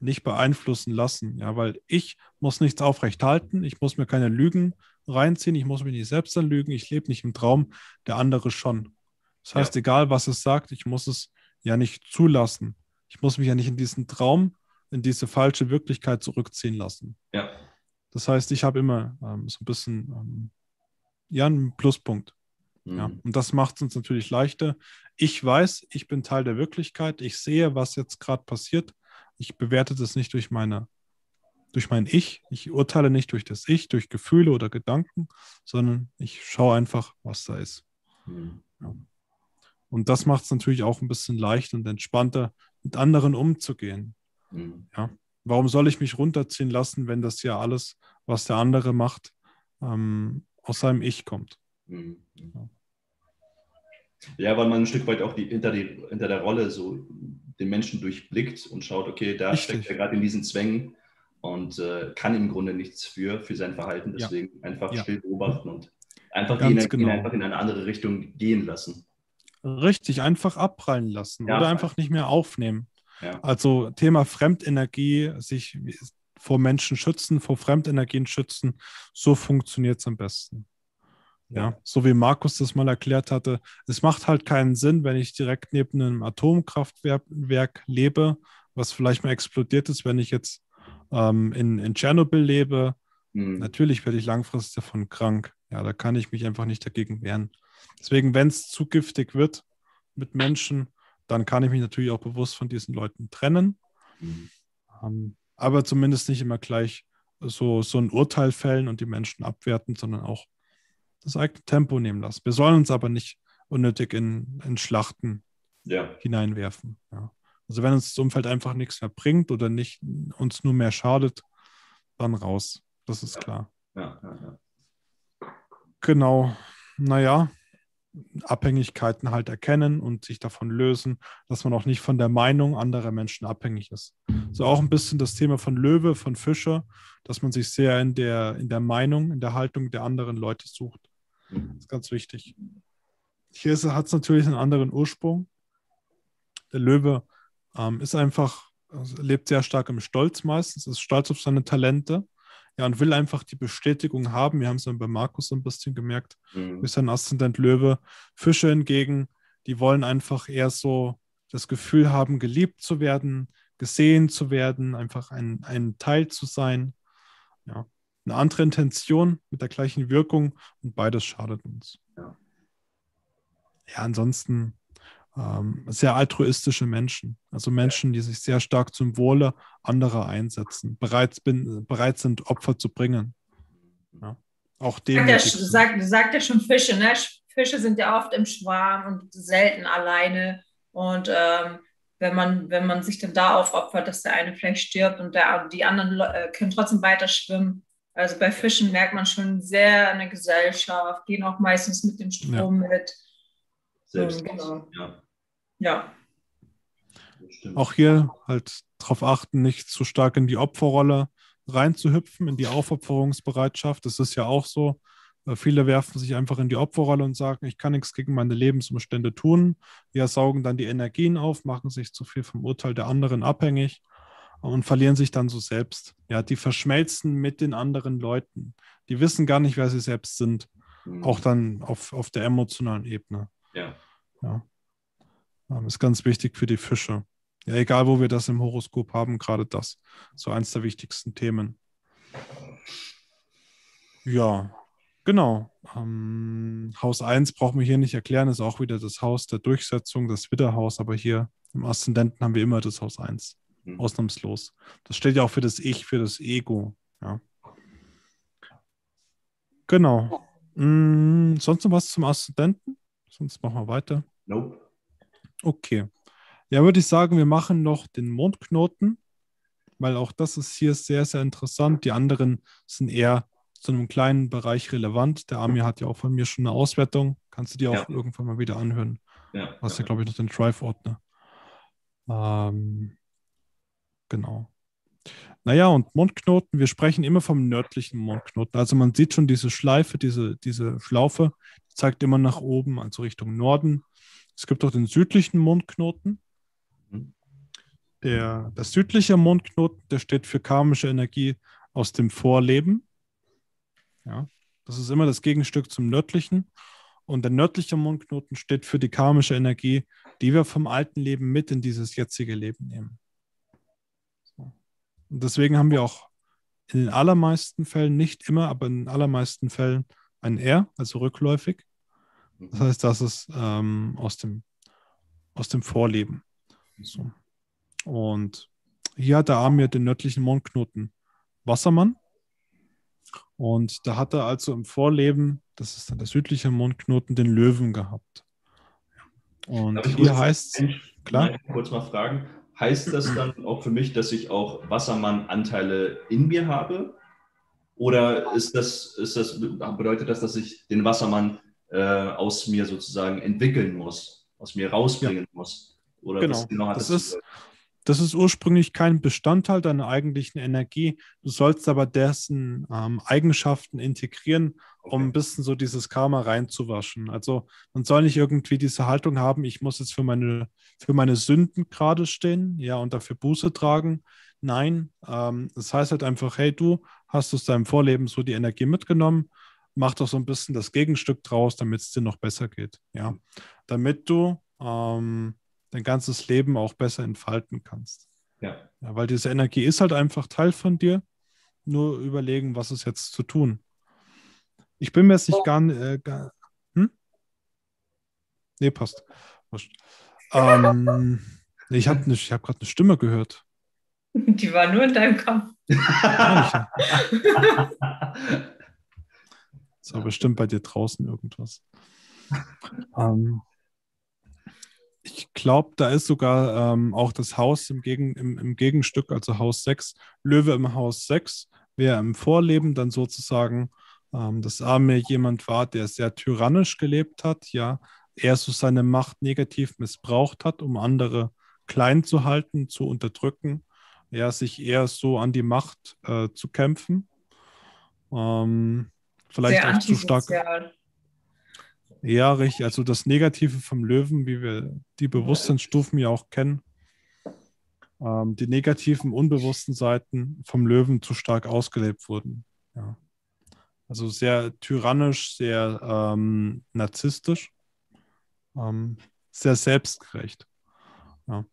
Speaker 1: nicht beeinflussen lassen, ja, weil ich muss nichts aufrecht halten, ich muss mir keine Lügen reinziehen, ich muss mich nicht selbst anlügen, ich lebe nicht im Traum, der andere schon. Das heißt, ja. egal was es sagt, ich muss es ja nicht zulassen. Ich muss mich ja nicht in diesen Traum, in diese falsche Wirklichkeit zurückziehen lassen.
Speaker 3: Ja.
Speaker 1: Das heißt, ich habe immer ähm, so ein bisschen ähm, ja einen Pluspunkt. Ja, mhm. und das macht es uns natürlich leichter. Ich weiß, ich bin Teil der Wirklichkeit. Ich sehe, was jetzt gerade passiert. Ich bewerte das nicht durch meine, durch mein Ich. Ich urteile nicht durch das Ich, durch Gefühle oder Gedanken, sondern ich schaue einfach, was da ist. Mhm. Ja. Und das macht es natürlich auch ein bisschen leichter und entspannter, mit anderen umzugehen. Mhm. Ja. Warum soll ich mich runterziehen lassen, wenn das ja alles, was der andere macht, ähm, aus seinem Ich kommt? Mhm.
Speaker 3: Ja. weil man ein Stück weit auch die, hinter, die, hinter der Rolle so den Menschen durchblickt und schaut, okay, da Richtig. steckt er gerade in diesen Zwängen und äh, kann im Grunde nichts für, für sein Verhalten. Deswegen ja. einfach ja. still beobachten und einfach Ganz die Energie genau. einfach in eine andere Richtung gehen lassen.
Speaker 1: Richtig, einfach abprallen lassen ja. oder einfach nicht mehr aufnehmen. Ja. Also Thema Fremdenergie, sich vor Menschen schützen, vor Fremdenergien schützen, so funktioniert es am besten. Ja, so wie Markus das mal erklärt hatte, es macht halt keinen Sinn, wenn ich direkt neben einem Atomkraftwerk lebe, was vielleicht mal explodiert ist, wenn ich jetzt ähm, in, in Tschernobyl lebe. Mhm. Natürlich werde ich langfristig davon krank. Ja, da kann ich mich einfach nicht dagegen wehren. Deswegen, wenn es zu giftig wird mit Menschen, dann kann ich mich natürlich auch bewusst von diesen Leuten trennen. Mhm. Ähm, aber zumindest nicht immer gleich so, so ein Urteil fällen und die Menschen abwerten, sondern auch das eigene Tempo nehmen lassen. Wir sollen uns aber nicht unnötig in, in Schlachten ja. hineinwerfen. Ja. Also wenn uns das Umfeld einfach nichts mehr bringt oder nicht uns nur mehr schadet, dann raus. Das ist klar. Ja. Genau. Naja, Abhängigkeiten halt erkennen und sich davon lösen, dass man auch nicht von der Meinung anderer Menschen abhängig ist. So auch ein bisschen das Thema von Löwe, von Fischer, dass man sich sehr in der, in der Meinung, in der Haltung der anderen Leute sucht. Das ist ganz wichtig. Hier hat es natürlich einen anderen Ursprung. Der Löwe ähm, ist einfach, also lebt sehr stark im Stolz meistens, ist stolz auf seine Talente. Ja, und will einfach die Bestätigung haben. Wir haben es dann bei Markus so ein bisschen gemerkt, mhm. ist ein Aszendent Löwe. Fische hingegen, die wollen einfach eher so das Gefühl haben, geliebt zu werden, gesehen zu werden, einfach ein, ein Teil zu sein. Ja eine andere Intention mit der gleichen Wirkung und beides schadet uns. Ja, ja ansonsten ähm, sehr altruistische Menschen, also Menschen, die sich sehr stark zum Wohle anderer einsetzen, bereit, bin, bereit sind, Opfer zu bringen. Ja. Auch dem.
Speaker 2: Sagt, sagt ja schon Fische, ne? Fische sind ja oft im Schwarm und selten alleine. Und ähm, wenn man, wenn man sich dann da aufopfert, dass der eine vielleicht stirbt und der, die anderen äh, können trotzdem weiter schwimmen, also bei Fischen merkt man schon sehr eine Gesellschaft, gehen auch meistens mit dem Strom ja. mit. Selbst. Genau. Ja. ja.
Speaker 1: Auch hier halt darauf achten, nicht zu stark in die Opferrolle reinzuhüpfen, in die Aufopferungsbereitschaft. Das ist ja auch so. Äh, viele werfen sich einfach in die Opferrolle und sagen, ich kann nichts gegen meine Lebensumstände tun. Ja, saugen dann die Energien auf, machen sich zu viel vom Urteil der anderen abhängig und verlieren sich dann so selbst. Ja, die verschmelzen mit den anderen Leuten. Die wissen gar nicht, wer sie selbst sind. Mhm. Auch dann auf, auf der emotionalen Ebene. Ja. Ja. Ähm, ist ganz wichtig für die Fische. Ja, egal wo wir das im Horoskop haben, gerade das. So eins der wichtigsten Themen. Ja, genau. Ähm, Haus 1 brauchen wir hier nicht erklären, ist auch wieder das Haus der Durchsetzung, das Widderhaus, aber hier im Aszendenten haben wir immer das Haus 1. Mhm. Ausnahmslos. Das steht ja auch für das Ich, für das Ego. Ja. Genau. Mhm, sonst noch was zum Aszendenten? Sonst machen wir weiter. Nope. Okay. Ja, würde ich sagen, wir machen noch den Mondknoten, weil auch das ist hier sehr, sehr interessant. Die anderen sind eher zu einem kleinen Bereich relevant. Der Amir hat ja auch von mir schon eine Auswertung. Kannst du dir auch ja. irgendwann mal wieder anhören. Ja, hast ja, glaube ich, noch den Drive-Ordner. Ähm, Genau. Naja, und Mondknoten, wir sprechen immer vom nördlichen Mondknoten. Also man sieht schon diese Schleife, diese, diese Schlaufe, die zeigt immer nach oben, also Richtung Norden. Es gibt auch den südlichen Mondknoten. Mhm. Der, der südliche Mondknoten, der steht für karmische Energie aus dem Vorleben. Ja, das ist immer das Gegenstück zum nördlichen. Und der nördliche Mondknoten steht für die karmische Energie, die wir vom alten Leben mit in dieses jetzige Leben nehmen. Und deswegen haben wir auch in den allermeisten Fällen, nicht immer, aber in den allermeisten Fällen ein R, also rückläufig. Das mhm. heißt, das ist ähm, aus, dem, aus dem Vorleben. So. Und hier hat der Amir den nördlichen Mondknoten Wassermann. Und da hat er also im Vorleben, das ist dann der südliche Mondknoten, den Löwen gehabt. Und hier heißt es, klar.
Speaker 3: Kurz mal fragen, Heißt das dann auch für mich, dass ich auch Wassermann-Anteile in mir habe? Oder ist das, ist das, bedeutet das, dass ich den Wassermann äh, aus mir sozusagen entwickeln muss, aus mir rausbringen ja. muss? Oder
Speaker 1: genau. genau das, ist, das ist ursprünglich kein Bestandteil deiner eigentlichen Energie. Du sollst aber dessen ähm, Eigenschaften integrieren, okay. um ein bisschen so dieses Karma reinzuwaschen. Also man soll nicht irgendwie diese Haltung haben, ich muss jetzt für meine, für meine Sünden gerade stehen, ja, und dafür Buße tragen. Nein, ähm, das heißt halt einfach, hey, du hast aus deinem Vorleben so die Energie mitgenommen, mach doch so ein bisschen das Gegenstück draus, damit es dir noch besser geht. Ja, damit du ähm, dein ganzes Leben auch besser entfalten kannst. Ja. ja. Weil diese Energie ist halt einfach Teil von dir. Nur überlegen, was ist jetzt zu tun. Ich bin mir jetzt nicht gar, äh, gar hm? Nee, passt. Ähm, ich habe ne, hab gerade eine Stimme gehört.
Speaker 2: Die war nur in deinem Kopf. Ja,
Speaker 1: ist aber bestimmt bei dir draußen irgendwas. Ähm, ich glaube, da ist sogar ähm, auch das Haus im, Gegen, im, im, Gegenstück, also Haus 6, Löwe im Haus 6, wer im Vorleben dann sozusagen ähm, das arme jemand war, der sehr tyrannisch gelebt hat, ja, er so seine Macht negativ missbraucht hat, um andere klein zu halten, zu unterdrücken, ja, sich eher so an die Macht äh, zu kämpfen. Ähm, vielleicht sehr auch zu stark. Ja, richtig. Also das Negative vom Löwen, wie wir die Bewusstseinsstufen ja auch kennen, ähm, die negativen, unbewussten Seiten vom Löwen zu stark ausgelebt wurden. Ja. Also sehr tyrannisch, sehr ähm, narzisstisch, ähm, sehr selbstgerecht. Ja.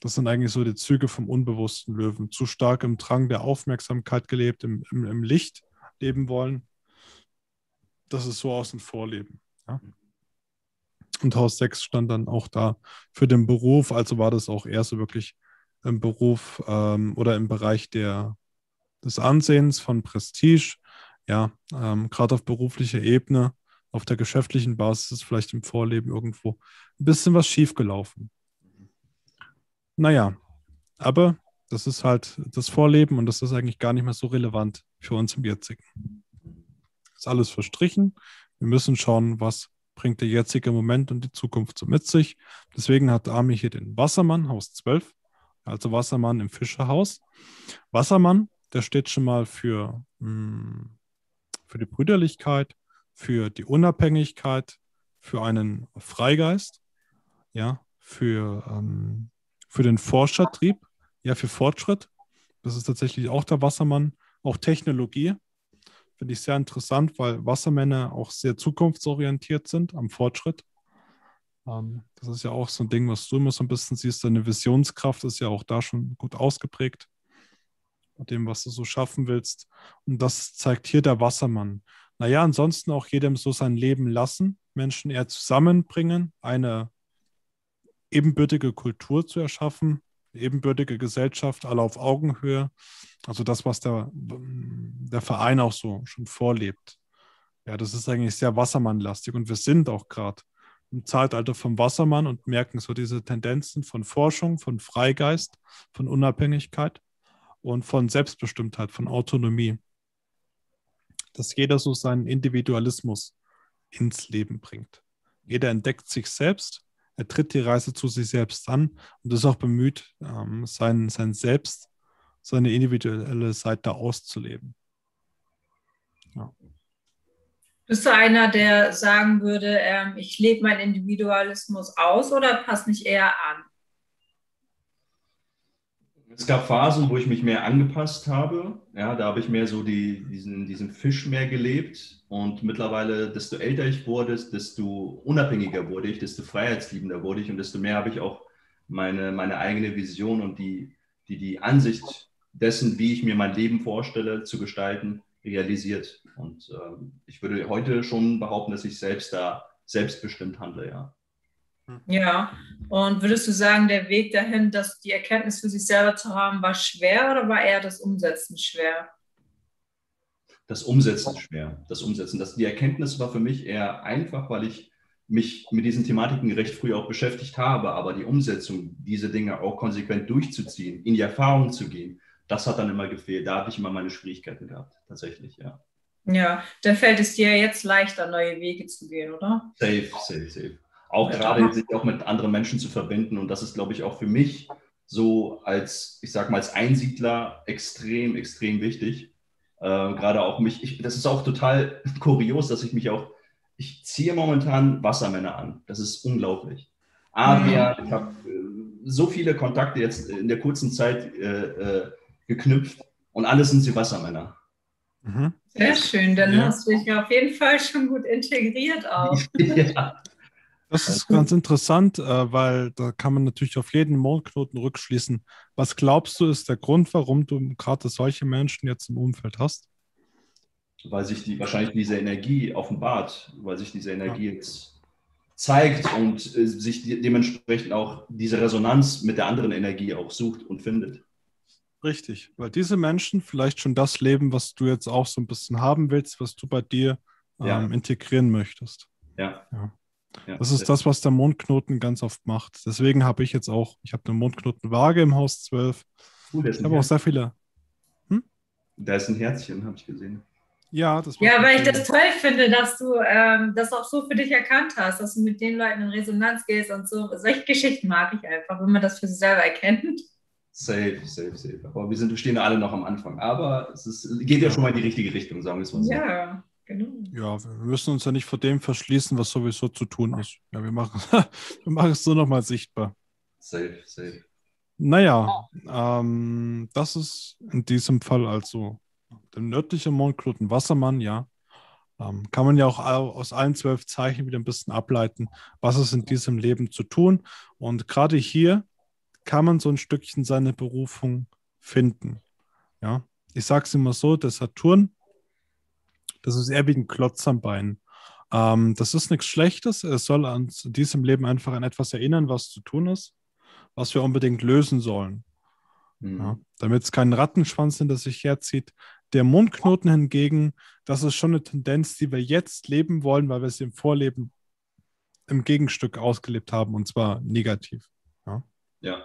Speaker 1: Das sind eigentlich so die Züge vom unbewussten Löwen. Zu stark im Drang der Aufmerksamkeit gelebt, im, im, im Licht leben wollen. Das ist so aus dem Vorleben. Ja. Und Haus 6 stand dann auch da für den Beruf, also war das auch eher so wirklich im Beruf ähm, oder im Bereich der, des Ansehens von Prestige. Ja, ähm, gerade auf beruflicher Ebene, auf der geschäftlichen Basis ist vielleicht im Vorleben irgendwo ein bisschen was schiefgelaufen. Naja, aber das ist halt das Vorleben und das ist eigentlich gar nicht mehr so relevant für uns im jetzigen. Ist alles verstrichen. Wir müssen schauen, was bringt der jetzige Moment und die Zukunft so mit sich. Deswegen hat Ami hier den Wassermann, Haus 12, also Wassermann im Fischerhaus. Wassermann, der steht schon mal für, hm, für die Brüderlichkeit, für die Unabhängigkeit, für einen Freigeist, ja, für, ähm, für den Forschertrieb, ja, für Fortschritt. Das ist tatsächlich auch der Wassermann, auch Technologie, Finde ich sehr interessant, weil Wassermänner auch sehr zukunftsorientiert sind am Fortschritt. Ähm, das ist ja auch so ein Ding, was du immer so ein bisschen siehst. Deine Visionskraft ist ja auch da schon gut ausgeprägt. Mit dem, was du so schaffen willst. Und das zeigt hier der Wassermann. Naja, ansonsten auch jedem so sein Leben lassen, Menschen eher zusammenbringen, eine ebenbürtige Kultur zu erschaffen, ebenbürtige Gesellschaft, alle auf Augenhöhe. Also das, was der, der Verein auch so schon vorlebt. Ja, das ist eigentlich sehr Wassermann-lastig und wir sind auch gerade im Zeitalter vom Wassermann und merken so diese Tendenzen von Forschung, von Freigeist, von Unabhängigkeit und von Selbstbestimmtheit, von Autonomie. Dass jeder so seinen Individualismus ins Leben bringt. Jeder entdeckt sich selbst er tritt die Reise zu sich selbst an und ist auch bemüht, ähm, sein, sein Selbst, seine individuelle Seite auszuleben.
Speaker 2: Ja. Bist du einer, der sagen würde, ähm, ich lebe meinen Individualismus aus oder passt mich eher an?
Speaker 3: Es gab Phasen, wo ich mich mehr angepasst habe. Ja, da habe ich mehr so die, diesen, diesen Fisch mehr gelebt. Und mittlerweile, desto älter ich wurde, desto unabhängiger wurde ich, desto freiheitsliebender wurde ich und desto mehr habe ich auch meine, meine eigene Vision und die, die, die Ansicht dessen, wie ich mir mein Leben vorstelle, zu gestalten, realisiert. Und ähm, ich würde heute schon behaupten, dass ich selbst da selbstbestimmt handle, ja.
Speaker 2: Ja, und würdest du sagen, der Weg dahin, dass die Erkenntnis für sich selber zu haben, war schwer oder war eher das Umsetzen schwer?
Speaker 3: Das Umsetzen schwer. Das Umsetzen. Das, die Erkenntnis war für mich eher einfach, weil ich mich mit diesen Thematiken recht früh auch beschäftigt habe. Aber die Umsetzung, diese Dinge auch konsequent durchzuziehen, in die Erfahrung zu gehen, das hat dann immer gefehlt. Da habe ich immer meine Schwierigkeiten gehabt, tatsächlich, ja.
Speaker 2: Ja, da fällt es dir jetzt leichter, neue Wege zu gehen, oder?
Speaker 3: Safe, safe, safe. Auch ja, gerade sich auch mit anderen Menschen zu verbinden. Und das ist, glaube ich, auch für mich so als, ich sag mal, als Einsiedler extrem, extrem wichtig. Äh, Gerade auch mich, ich, das ist auch total kurios, dass ich mich auch, ich ziehe momentan Wassermänner an. Das ist unglaublich. Aber mhm. ich habe äh, so viele Kontakte jetzt in der kurzen Zeit äh, äh, geknüpft und alles sind sie Wassermänner.
Speaker 2: Mhm. Sehr schön, dann ja. hast du dich auf jeden Fall schon gut integriert auch. ja.
Speaker 1: Das ist ganz interessant, äh, weil da kann man natürlich auf jeden Mondknoten rückschließen. Was glaubst du, ist der Grund, warum du gerade solche Menschen jetzt im Umfeld hast?
Speaker 3: Weil sich die, wahrscheinlich diese Energie offenbart, weil sich diese Energie ja. jetzt zeigt und äh, sich dementsprechend auch diese Resonanz mit der anderen Energie auch sucht und findet.
Speaker 1: Richtig, weil diese Menschen vielleicht schon das leben, was du jetzt auch so ein bisschen haben willst, was du bei dir ähm, ja. integrieren möchtest.
Speaker 3: Ja. ja.
Speaker 1: Ja, das ist das, was der Mondknoten ganz oft macht. Deswegen habe ich jetzt auch, ich habe eine Mondknotenwaage im Haus 12. Uh, ich habe auch sehr viele.
Speaker 3: Hm? Da ist ein Herzchen, habe ich gesehen.
Speaker 2: Ja, das Ja, weil ich das toll finde, dass du ähm, das auch so für dich erkannt hast, dass du mit den Leuten in Resonanz gehst und so. Solche Geschichten mag ich einfach, wenn man das für sich selber erkennt.
Speaker 3: Safe, safe, safe. Aber wir, sind, wir stehen alle noch am Anfang. Aber es ist, geht ja schon mal in die richtige Richtung, sagen wir es mal
Speaker 2: so. Ja. Genau.
Speaker 1: Ja, wir müssen uns ja nicht vor dem verschließen, was sowieso zu tun ist. Ja, wir machen, wir machen es nur noch mal sichtbar.
Speaker 3: Safe, safe.
Speaker 1: Naja, ähm, das ist in diesem Fall also der nördliche Mondknoten Wassermann, ja. Ähm, kann man ja auch aus allen zwölf Zeichen wieder ein bisschen ableiten, was ist in diesem Leben zu tun. Und gerade hier kann man so ein Stückchen seine Berufung finden. Ja, ich sage es immer so, der Saturn das ist eher wie ein Klotz am Bein. Ähm, das ist nichts Schlechtes. Es soll an diesem Leben einfach an etwas erinnern, was zu tun ist, was wir unbedingt lösen sollen. Mhm. Ja, Damit es keinen Rattenschwanz hinter sich herzieht. Der Mundknoten hingegen, das ist schon eine Tendenz, die wir jetzt leben wollen, weil wir sie im Vorleben im Gegenstück ausgelebt haben und zwar negativ.
Speaker 3: Ja. ja.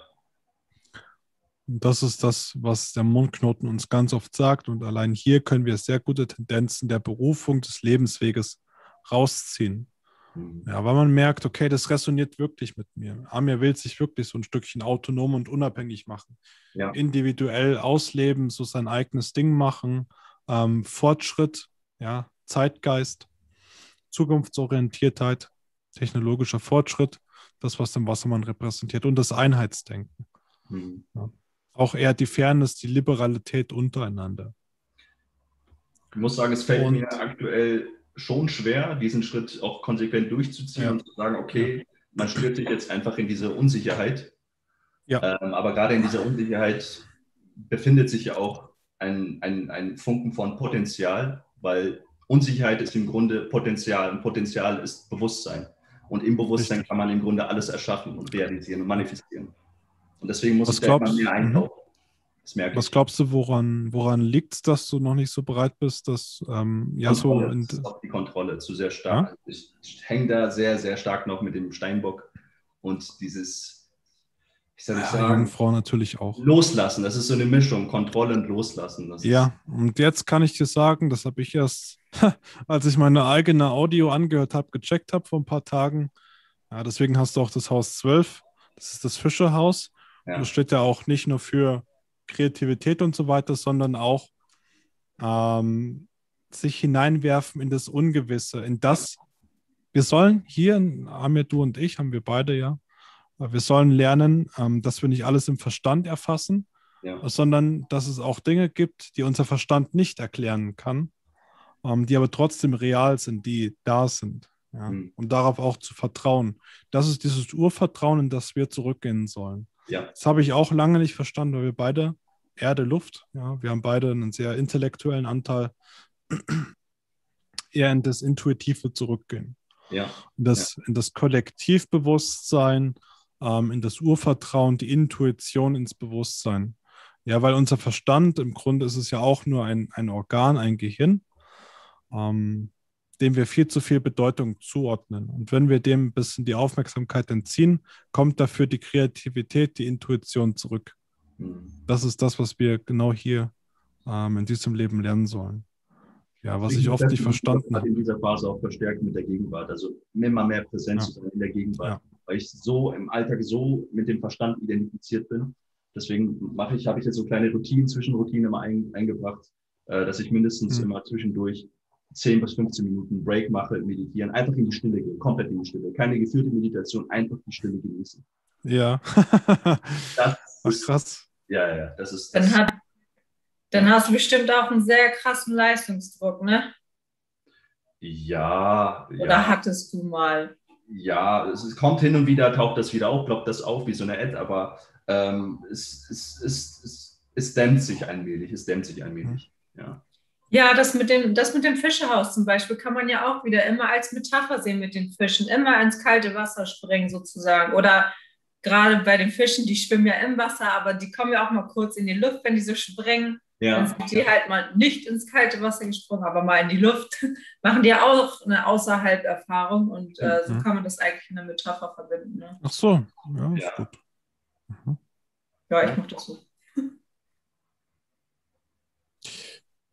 Speaker 1: Und das ist das, was der Mondknoten uns ganz oft sagt. Und allein hier können wir sehr gute Tendenzen der Berufung des Lebensweges rausziehen. Mhm. Ja, weil man merkt, okay, das resoniert wirklich mit mir. Amir will sich wirklich so ein Stückchen autonom und unabhängig machen. Ja. Individuell ausleben, so sein eigenes Ding machen, ähm, Fortschritt, ja, Zeitgeist, Zukunftsorientiertheit, technologischer Fortschritt, das, was der Wassermann repräsentiert und das Einheitsdenken. Mhm. Ja. Auch eher die Fairness, die Liberalität untereinander.
Speaker 3: Ich muss sagen, es fällt und, mir aktuell schon schwer, diesen Schritt auch konsequent durchzuziehen ja. und zu sagen, okay, man stürzt sich jetzt einfach in diese Unsicherheit. Ja. Ähm, aber gerade in dieser Unsicherheit befindet sich ja auch ein, ein, ein Funken von Potenzial, weil Unsicherheit ist im Grunde Potenzial und Potenzial ist Bewusstsein. Und im Bewusstsein kann man im Grunde alles erschaffen und realisieren und manifestieren. Und deswegen muss
Speaker 1: was
Speaker 3: ich
Speaker 1: glaubst, da mehr mhm. einkaufen. Was glaubst du, woran, woran liegt es, dass du noch nicht so bereit bist, dass ähm, ja
Speaker 3: Kontrolle, so in, das ist auch die Kontrolle zu sehr stark. Ja? Ich, ich hänge da sehr, sehr stark noch mit dem Steinbock und dieses,
Speaker 1: ich soll ja, sagen, Frau natürlich auch.
Speaker 3: Loslassen, das ist so eine Mischung, Kontrolle und Loslassen.
Speaker 1: ja, und jetzt kann ich dir sagen, das habe ich erst, als ich meine eigene Audio angehört habe, gecheckt habe vor ein paar Tagen. Ja, deswegen hast du auch das Haus 12, das ist das Fischerhaus. Ja. Das steht ja auch nicht nur für Kreativität und so weiter, sondern auch ähm, sich hineinwerfen in das Ungewisse, in das, wir sollen hier, haben ja du und ich, haben wir beide ja, wir sollen lernen, ähm, dass wir nicht alles im Verstand erfassen, ja. sondern dass es auch Dinge gibt, die unser Verstand nicht erklären kann, ähm, die aber trotzdem real sind, die da sind. Ja, mhm. Und darauf auch zu vertrauen. Das ist dieses Urvertrauen, in das wir zurückgehen sollen. Ja. Das habe ich auch lange nicht verstanden, weil wir beide Erde, Luft, ja, wir haben beide einen sehr intellektuellen Anteil, eher in das Intuitive zurückgehen.
Speaker 3: Ja.
Speaker 1: In, das, ja. in das Kollektivbewusstsein, ähm, in das Urvertrauen, die Intuition ins Bewusstsein. Ja, weil unser Verstand, im Grunde ist es ja auch nur ein, ein Organ, ein Gehirn. Ähm, dem wir viel zu viel Bedeutung zuordnen. Und wenn wir dem ein bisschen die Aufmerksamkeit entziehen, kommt dafür die Kreativität, die Intuition zurück. Mhm. Das ist das, was wir genau hier ähm, in diesem Leben lernen sollen. Ja, was ich, ich oft nicht verstanden habe.
Speaker 3: in dieser Phase auch verstärkt mit der Gegenwart. Also immer mehr Präsenz ja. in der Gegenwart. Ja. Weil ich so im Alltag so mit dem Verstand identifiziert bin, Deswegen mache ich, habe ich jetzt so kleine Routinen, Zwischenroutinen immer ein, eingebracht, äh, dass ich mindestens mhm. immer zwischendurch 10 bis 15 Minuten Break mache, meditieren, einfach in die Stille gehen, komplett in die Stille. Keine geführte Meditation, einfach die Stille genießen.
Speaker 1: Ja.
Speaker 3: das ist, krass. Ja, ja, das ist.
Speaker 2: Das. Dann, hat, dann hast du bestimmt auch einen sehr krassen Leistungsdruck, ne?
Speaker 3: Ja.
Speaker 2: Oder ja. hattest du mal?
Speaker 3: Ja, es kommt hin und wieder, taucht das wieder auf, ploppt das auf wie so eine Ad, aber ähm, es, es, es, es, es dämmt sich allmählich, es dämmt sich allmählich. Ja.
Speaker 2: Ja, das mit, dem, das mit dem Fischehaus zum Beispiel kann man ja auch wieder immer als Metapher sehen mit den Fischen. Immer ins kalte Wasser springen sozusagen. Oder gerade bei den Fischen, die schwimmen ja im Wasser, aber die kommen ja auch mal kurz in die Luft, wenn die so springen. Ja. Dann sind die halt mal nicht ins kalte Wasser gesprungen, aber mal in die Luft. Machen die ja auch eine Außerhalb-Erfahrung und äh, so mhm. kann man das eigentlich in der Metapher verbinden. Ne?
Speaker 1: Ach so, ja, ist ja. gut.
Speaker 2: Mhm. Ja, ich mache das so.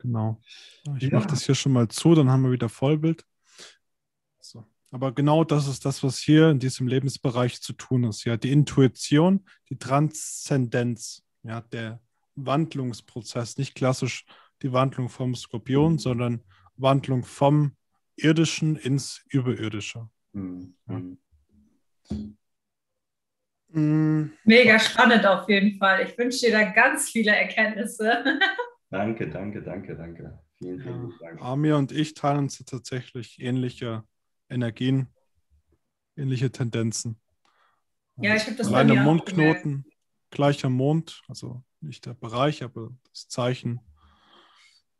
Speaker 1: Genau. Ich ja. mache das hier schon mal zu, dann haben wir wieder Vollbild. So. Aber genau das ist das, was hier in diesem Lebensbereich zu tun ist. Ja, die Intuition, die Transzendenz, ja, der Wandlungsprozess, nicht klassisch die Wandlung vom Skorpion, sondern Wandlung vom Irdischen ins Überirdische. Mhm. Ja.
Speaker 2: Mhm. Mega spannend auf jeden Fall. Ich wünsche dir da ganz viele Erkenntnisse.
Speaker 3: Danke, danke, danke, danke. Vielen, vielen
Speaker 1: ja, Dank. Amir und ich teilen uns tatsächlich ähnliche Energien, ähnliche Tendenzen.
Speaker 2: Ja, ich habe das
Speaker 1: Alleine bei Mondknoten, gleicher Mond, also nicht der Bereich, aber das Zeichen.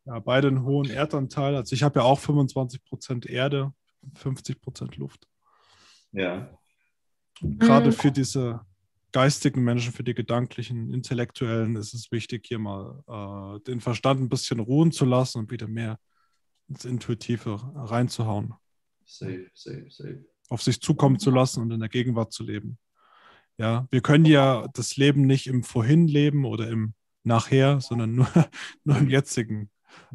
Speaker 1: Ja, beide einen hohen Erdanteil. Also ich habe ja auch 25 Prozent Erde, 50 Prozent Luft.
Speaker 3: Ja.
Speaker 1: Gerade mhm. für diese geistigen Menschen, für die gedanklichen, intellektuellen ist es wichtig, hier mal äh, den Verstand ein bisschen ruhen zu lassen und wieder mehr ins Intuitive reinzuhauen.
Speaker 3: Safe, safe, safe.
Speaker 1: Auf sich zukommen zu lassen und in der Gegenwart zu leben. Ja, wir können ja das Leben nicht im Vorhin leben oder im Nachher, sondern nur, nur im Jetzigen.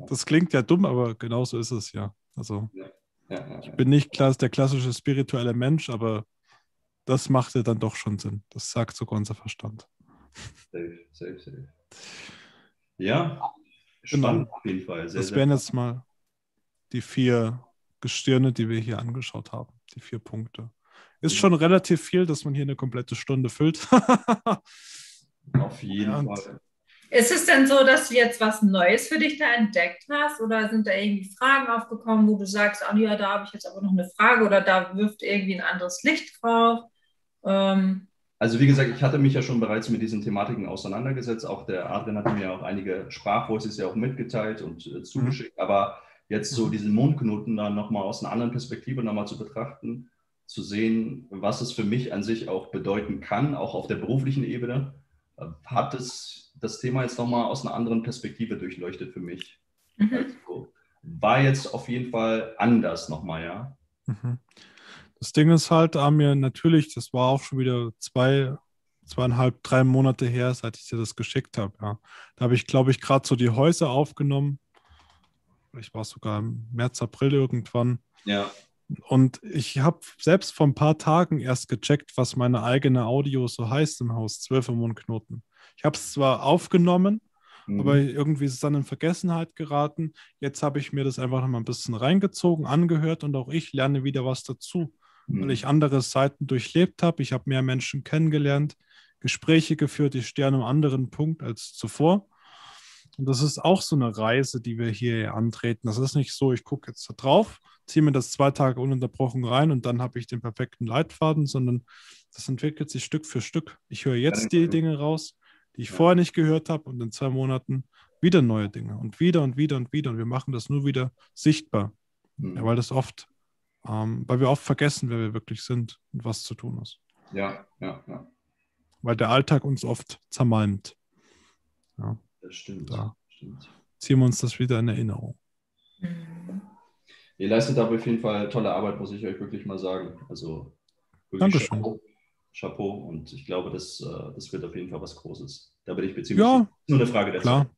Speaker 1: Das klingt ja dumm, aber genauso ist es ja. Also, ja, ja, ja, ich bin nicht der klassische spirituelle Mensch, aber das machte dann doch schon Sinn. Das sagt sogar unser Verstand.
Speaker 3: Safe, safe, safe. Ja,
Speaker 1: genau. spannend genau. auf jeden Fall. Sehr, das wären jetzt mal die vier Gestirne, die wir hier angeschaut haben. Die vier Punkte. Ist schon relativ viel, dass man hier eine komplette Stunde füllt.
Speaker 3: auf jeden ja, Fall.
Speaker 2: Ist es denn so, dass du jetzt was Neues für dich da entdeckt hast? Oder sind da irgendwie Fragen aufgekommen, wo du sagst, ah ja, da habe ich jetzt aber noch eine Frage oder da wirft irgendwie ein anderes Licht drauf?
Speaker 3: Ähm, also wie gesagt, ich hatte mich ja schon bereits mit diesen Thematiken auseinandergesetzt. Auch der Adrian hatte mir auch einige Sprachvoices ja auch mitgeteilt und äh, zugeschickt. Mhm. Aber jetzt so mhm. diesen Mondknoten dann nochmal aus einer anderen Perspektive nochmal zu betrachten, zu sehen, was es für mich an sich auch bedeuten kann, auch auf der beruflichen Ebene, äh, hat es das Thema jetzt nochmal aus einer anderen Perspektive durchleuchtet für mich. Mhm. Also, war jetzt auf jeden Fall anders nochmal, ja. Mhm.
Speaker 1: Das Ding ist halt, Amir, natürlich, das war auch schon wieder zwei, zweieinhalb, drei Monate her, seit ich dir das geschickt habe. Ja. Da habe ich, glaube ich, gerade so die Häuser aufgenommen. Ich war sogar im März, April irgendwann.
Speaker 3: Ja.
Speaker 1: Und ich habe selbst vor ein paar Tagen erst gecheckt, was meine eigene Audio so heißt im Haus, 12 Mondknoten. Ich habe es zwar aufgenommen, mhm. aber irgendwie ist es dann in Vergessenheit geraten. Jetzt habe ich mir das einfach noch mal ein bisschen reingezogen, angehört und auch ich lerne wieder was dazu mhm. weil ich andere Seiten durchlebt habe. Ich habe mehr Menschen kennengelernt, Gespräche geführt, die stehen an einem anderen Punkt als zuvor. Und das ist auch so eine Reise, die wir hier antreten. Das ist nicht so, ich gucke jetzt da drauf, ziehe mir das zwei Tage ununterbrochen rein und dann habe ich den perfekten Leitfaden, sondern das entwickelt sich Stück für Stück. Ich höre jetzt die Dinge raus, die ich vorher nicht gehört habe und in zwei Monaten wieder neue Dinge und wieder und wieder und wieder. Und wir machen das nur wieder sichtbar, mhm. ja, weil das oft ähm, weil wir oft vergessen, wer wir wirklich sind und was zu tun ist.
Speaker 3: Ja, ja, ja.
Speaker 1: Weil der Alltag uns oft zermalmt.
Speaker 3: Ja. Das stimmt.
Speaker 1: Da
Speaker 3: stimmt.
Speaker 1: ziehen wir uns das wieder in Erinnerung.
Speaker 3: Mhm. Ihr leistet aber auf jeden Fall tolle Arbeit, muss ich euch wirklich mal sagen. Also
Speaker 1: Dankeschön. Chapeau,
Speaker 3: Chapeau. Und ich glaube, das, äh, das wird auf jeden Fall was Großes. Da bin ich beziehungsweise
Speaker 1: ja,
Speaker 3: nur eine Frage der
Speaker 1: klar.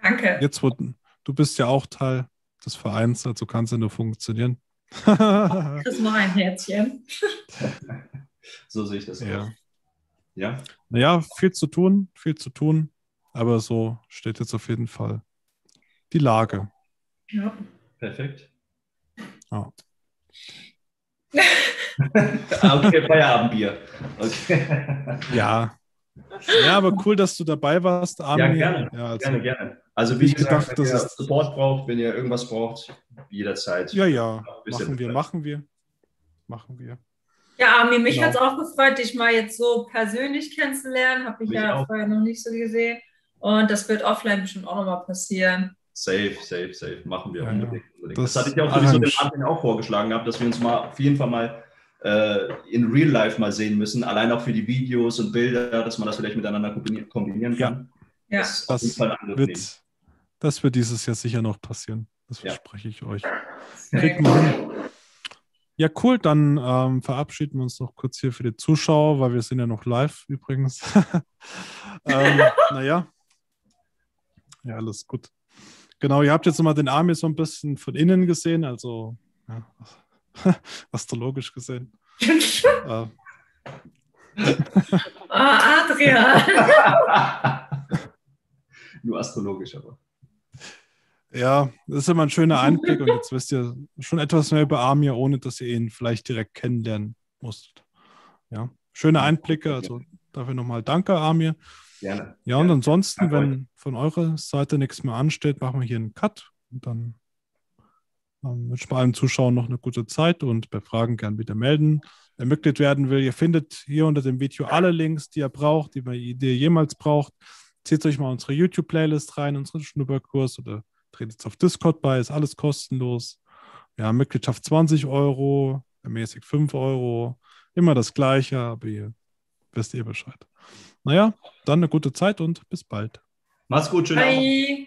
Speaker 2: Danke.
Speaker 1: Jetzt, wo, du bist ja auch Teil des Vereins, also kann es ja nur funktionieren.
Speaker 2: Chris noch ein Herzchen.
Speaker 3: so sehe ich das
Speaker 1: ja.
Speaker 3: Ja.
Speaker 1: Naja, viel zu tun, viel zu tun. Aber so steht jetzt auf jeden Fall die Lage.
Speaker 2: Ja.
Speaker 3: Perfekt.
Speaker 1: Ja.
Speaker 3: okay, Feierabendbier. Okay.
Speaker 1: Ja. Ja, aber cool, dass du dabei warst,
Speaker 3: Armin. Ja, gerne. Ja, also gerne, gerne. Also wie gesagt, gedacht, wenn ihr Support braucht, wenn ihr irgendwas braucht, jederzeit.
Speaker 1: Ja, ja, machen wir, machen wir. Machen wir.
Speaker 2: Ja, Armin, mich genau. hat es auch gefreut, dich mal jetzt so persönlich kennenzulernen. Habe ich mich ja auch. vorher noch nicht so gesehen. Und das wird offline bestimmt auch nochmal passieren.
Speaker 3: Safe, safe, safe. Machen wir ja, unbedingt. unbedingt. Das, das, hatte ich ja auch sowieso dem Martin auch vorgeschlagen gehabt, dass wir uns mal auf jeden Fall mal in Real Life mal sehen müssen. Allein auch für die Videos und Bilder, dass man das vielleicht miteinander kombinieren kann.
Speaker 1: Ja, das, das wird, das wird dieses Jahr sicher noch passieren. Das verspreche ich euch. Kriegt man hin. Ja, cool. Dann ähm, verabschieden wir uns noch kurz hier für die Zuschauer, weil wir sind ja noch live übrigens. ähm, naja. Ja, alles gut. Genau, ihr habt jetzt mal den Army so ein bisschen von innen gesehen, also ja, astrologisch gesehen. äh.
Speaker 2: Ah, Adrian.
Speaker 3: Nur astrologisch, aber.
Speaker 1: Ja, das ist immer ein schöner Einblick und jetzt wisst ihr schon etwas mehr über Amir, ohne dass ihr ihn vielleicht direkt kennenlernen musstet. Ja, schöne Einblicke, also dafür nochmal danke, Amir.
Speaker 3: Gerne.
Speaker 1: Ja, und ansonsten, wenn von eurer Seite nichts mehr ansteht, machen wir hier einen Cut und dann ähm, wünsche bei allen Zuschauern noch eine gute Zeit und bei Fragen gern wieder melden. Wer Mitglied werden will, ihr findet hier unter dem Video alle Links, die ihr braucht, die, ihr jemals braucht. Zieht euch mal unsere YouTube-Playlist rein, unseren Schnupperkurs oder tretet jetzt auf Discord bei, ist alles kostenlos. Wir haben Mitgliedschaft 20 Euro, mäßig 5 Euro, immer das Gleiche, aber ihr wisst ihr Bescheid. Naja, dann eine gute Zeit und bis bald.
Speaker 3: Mach's gut, schönen Abend.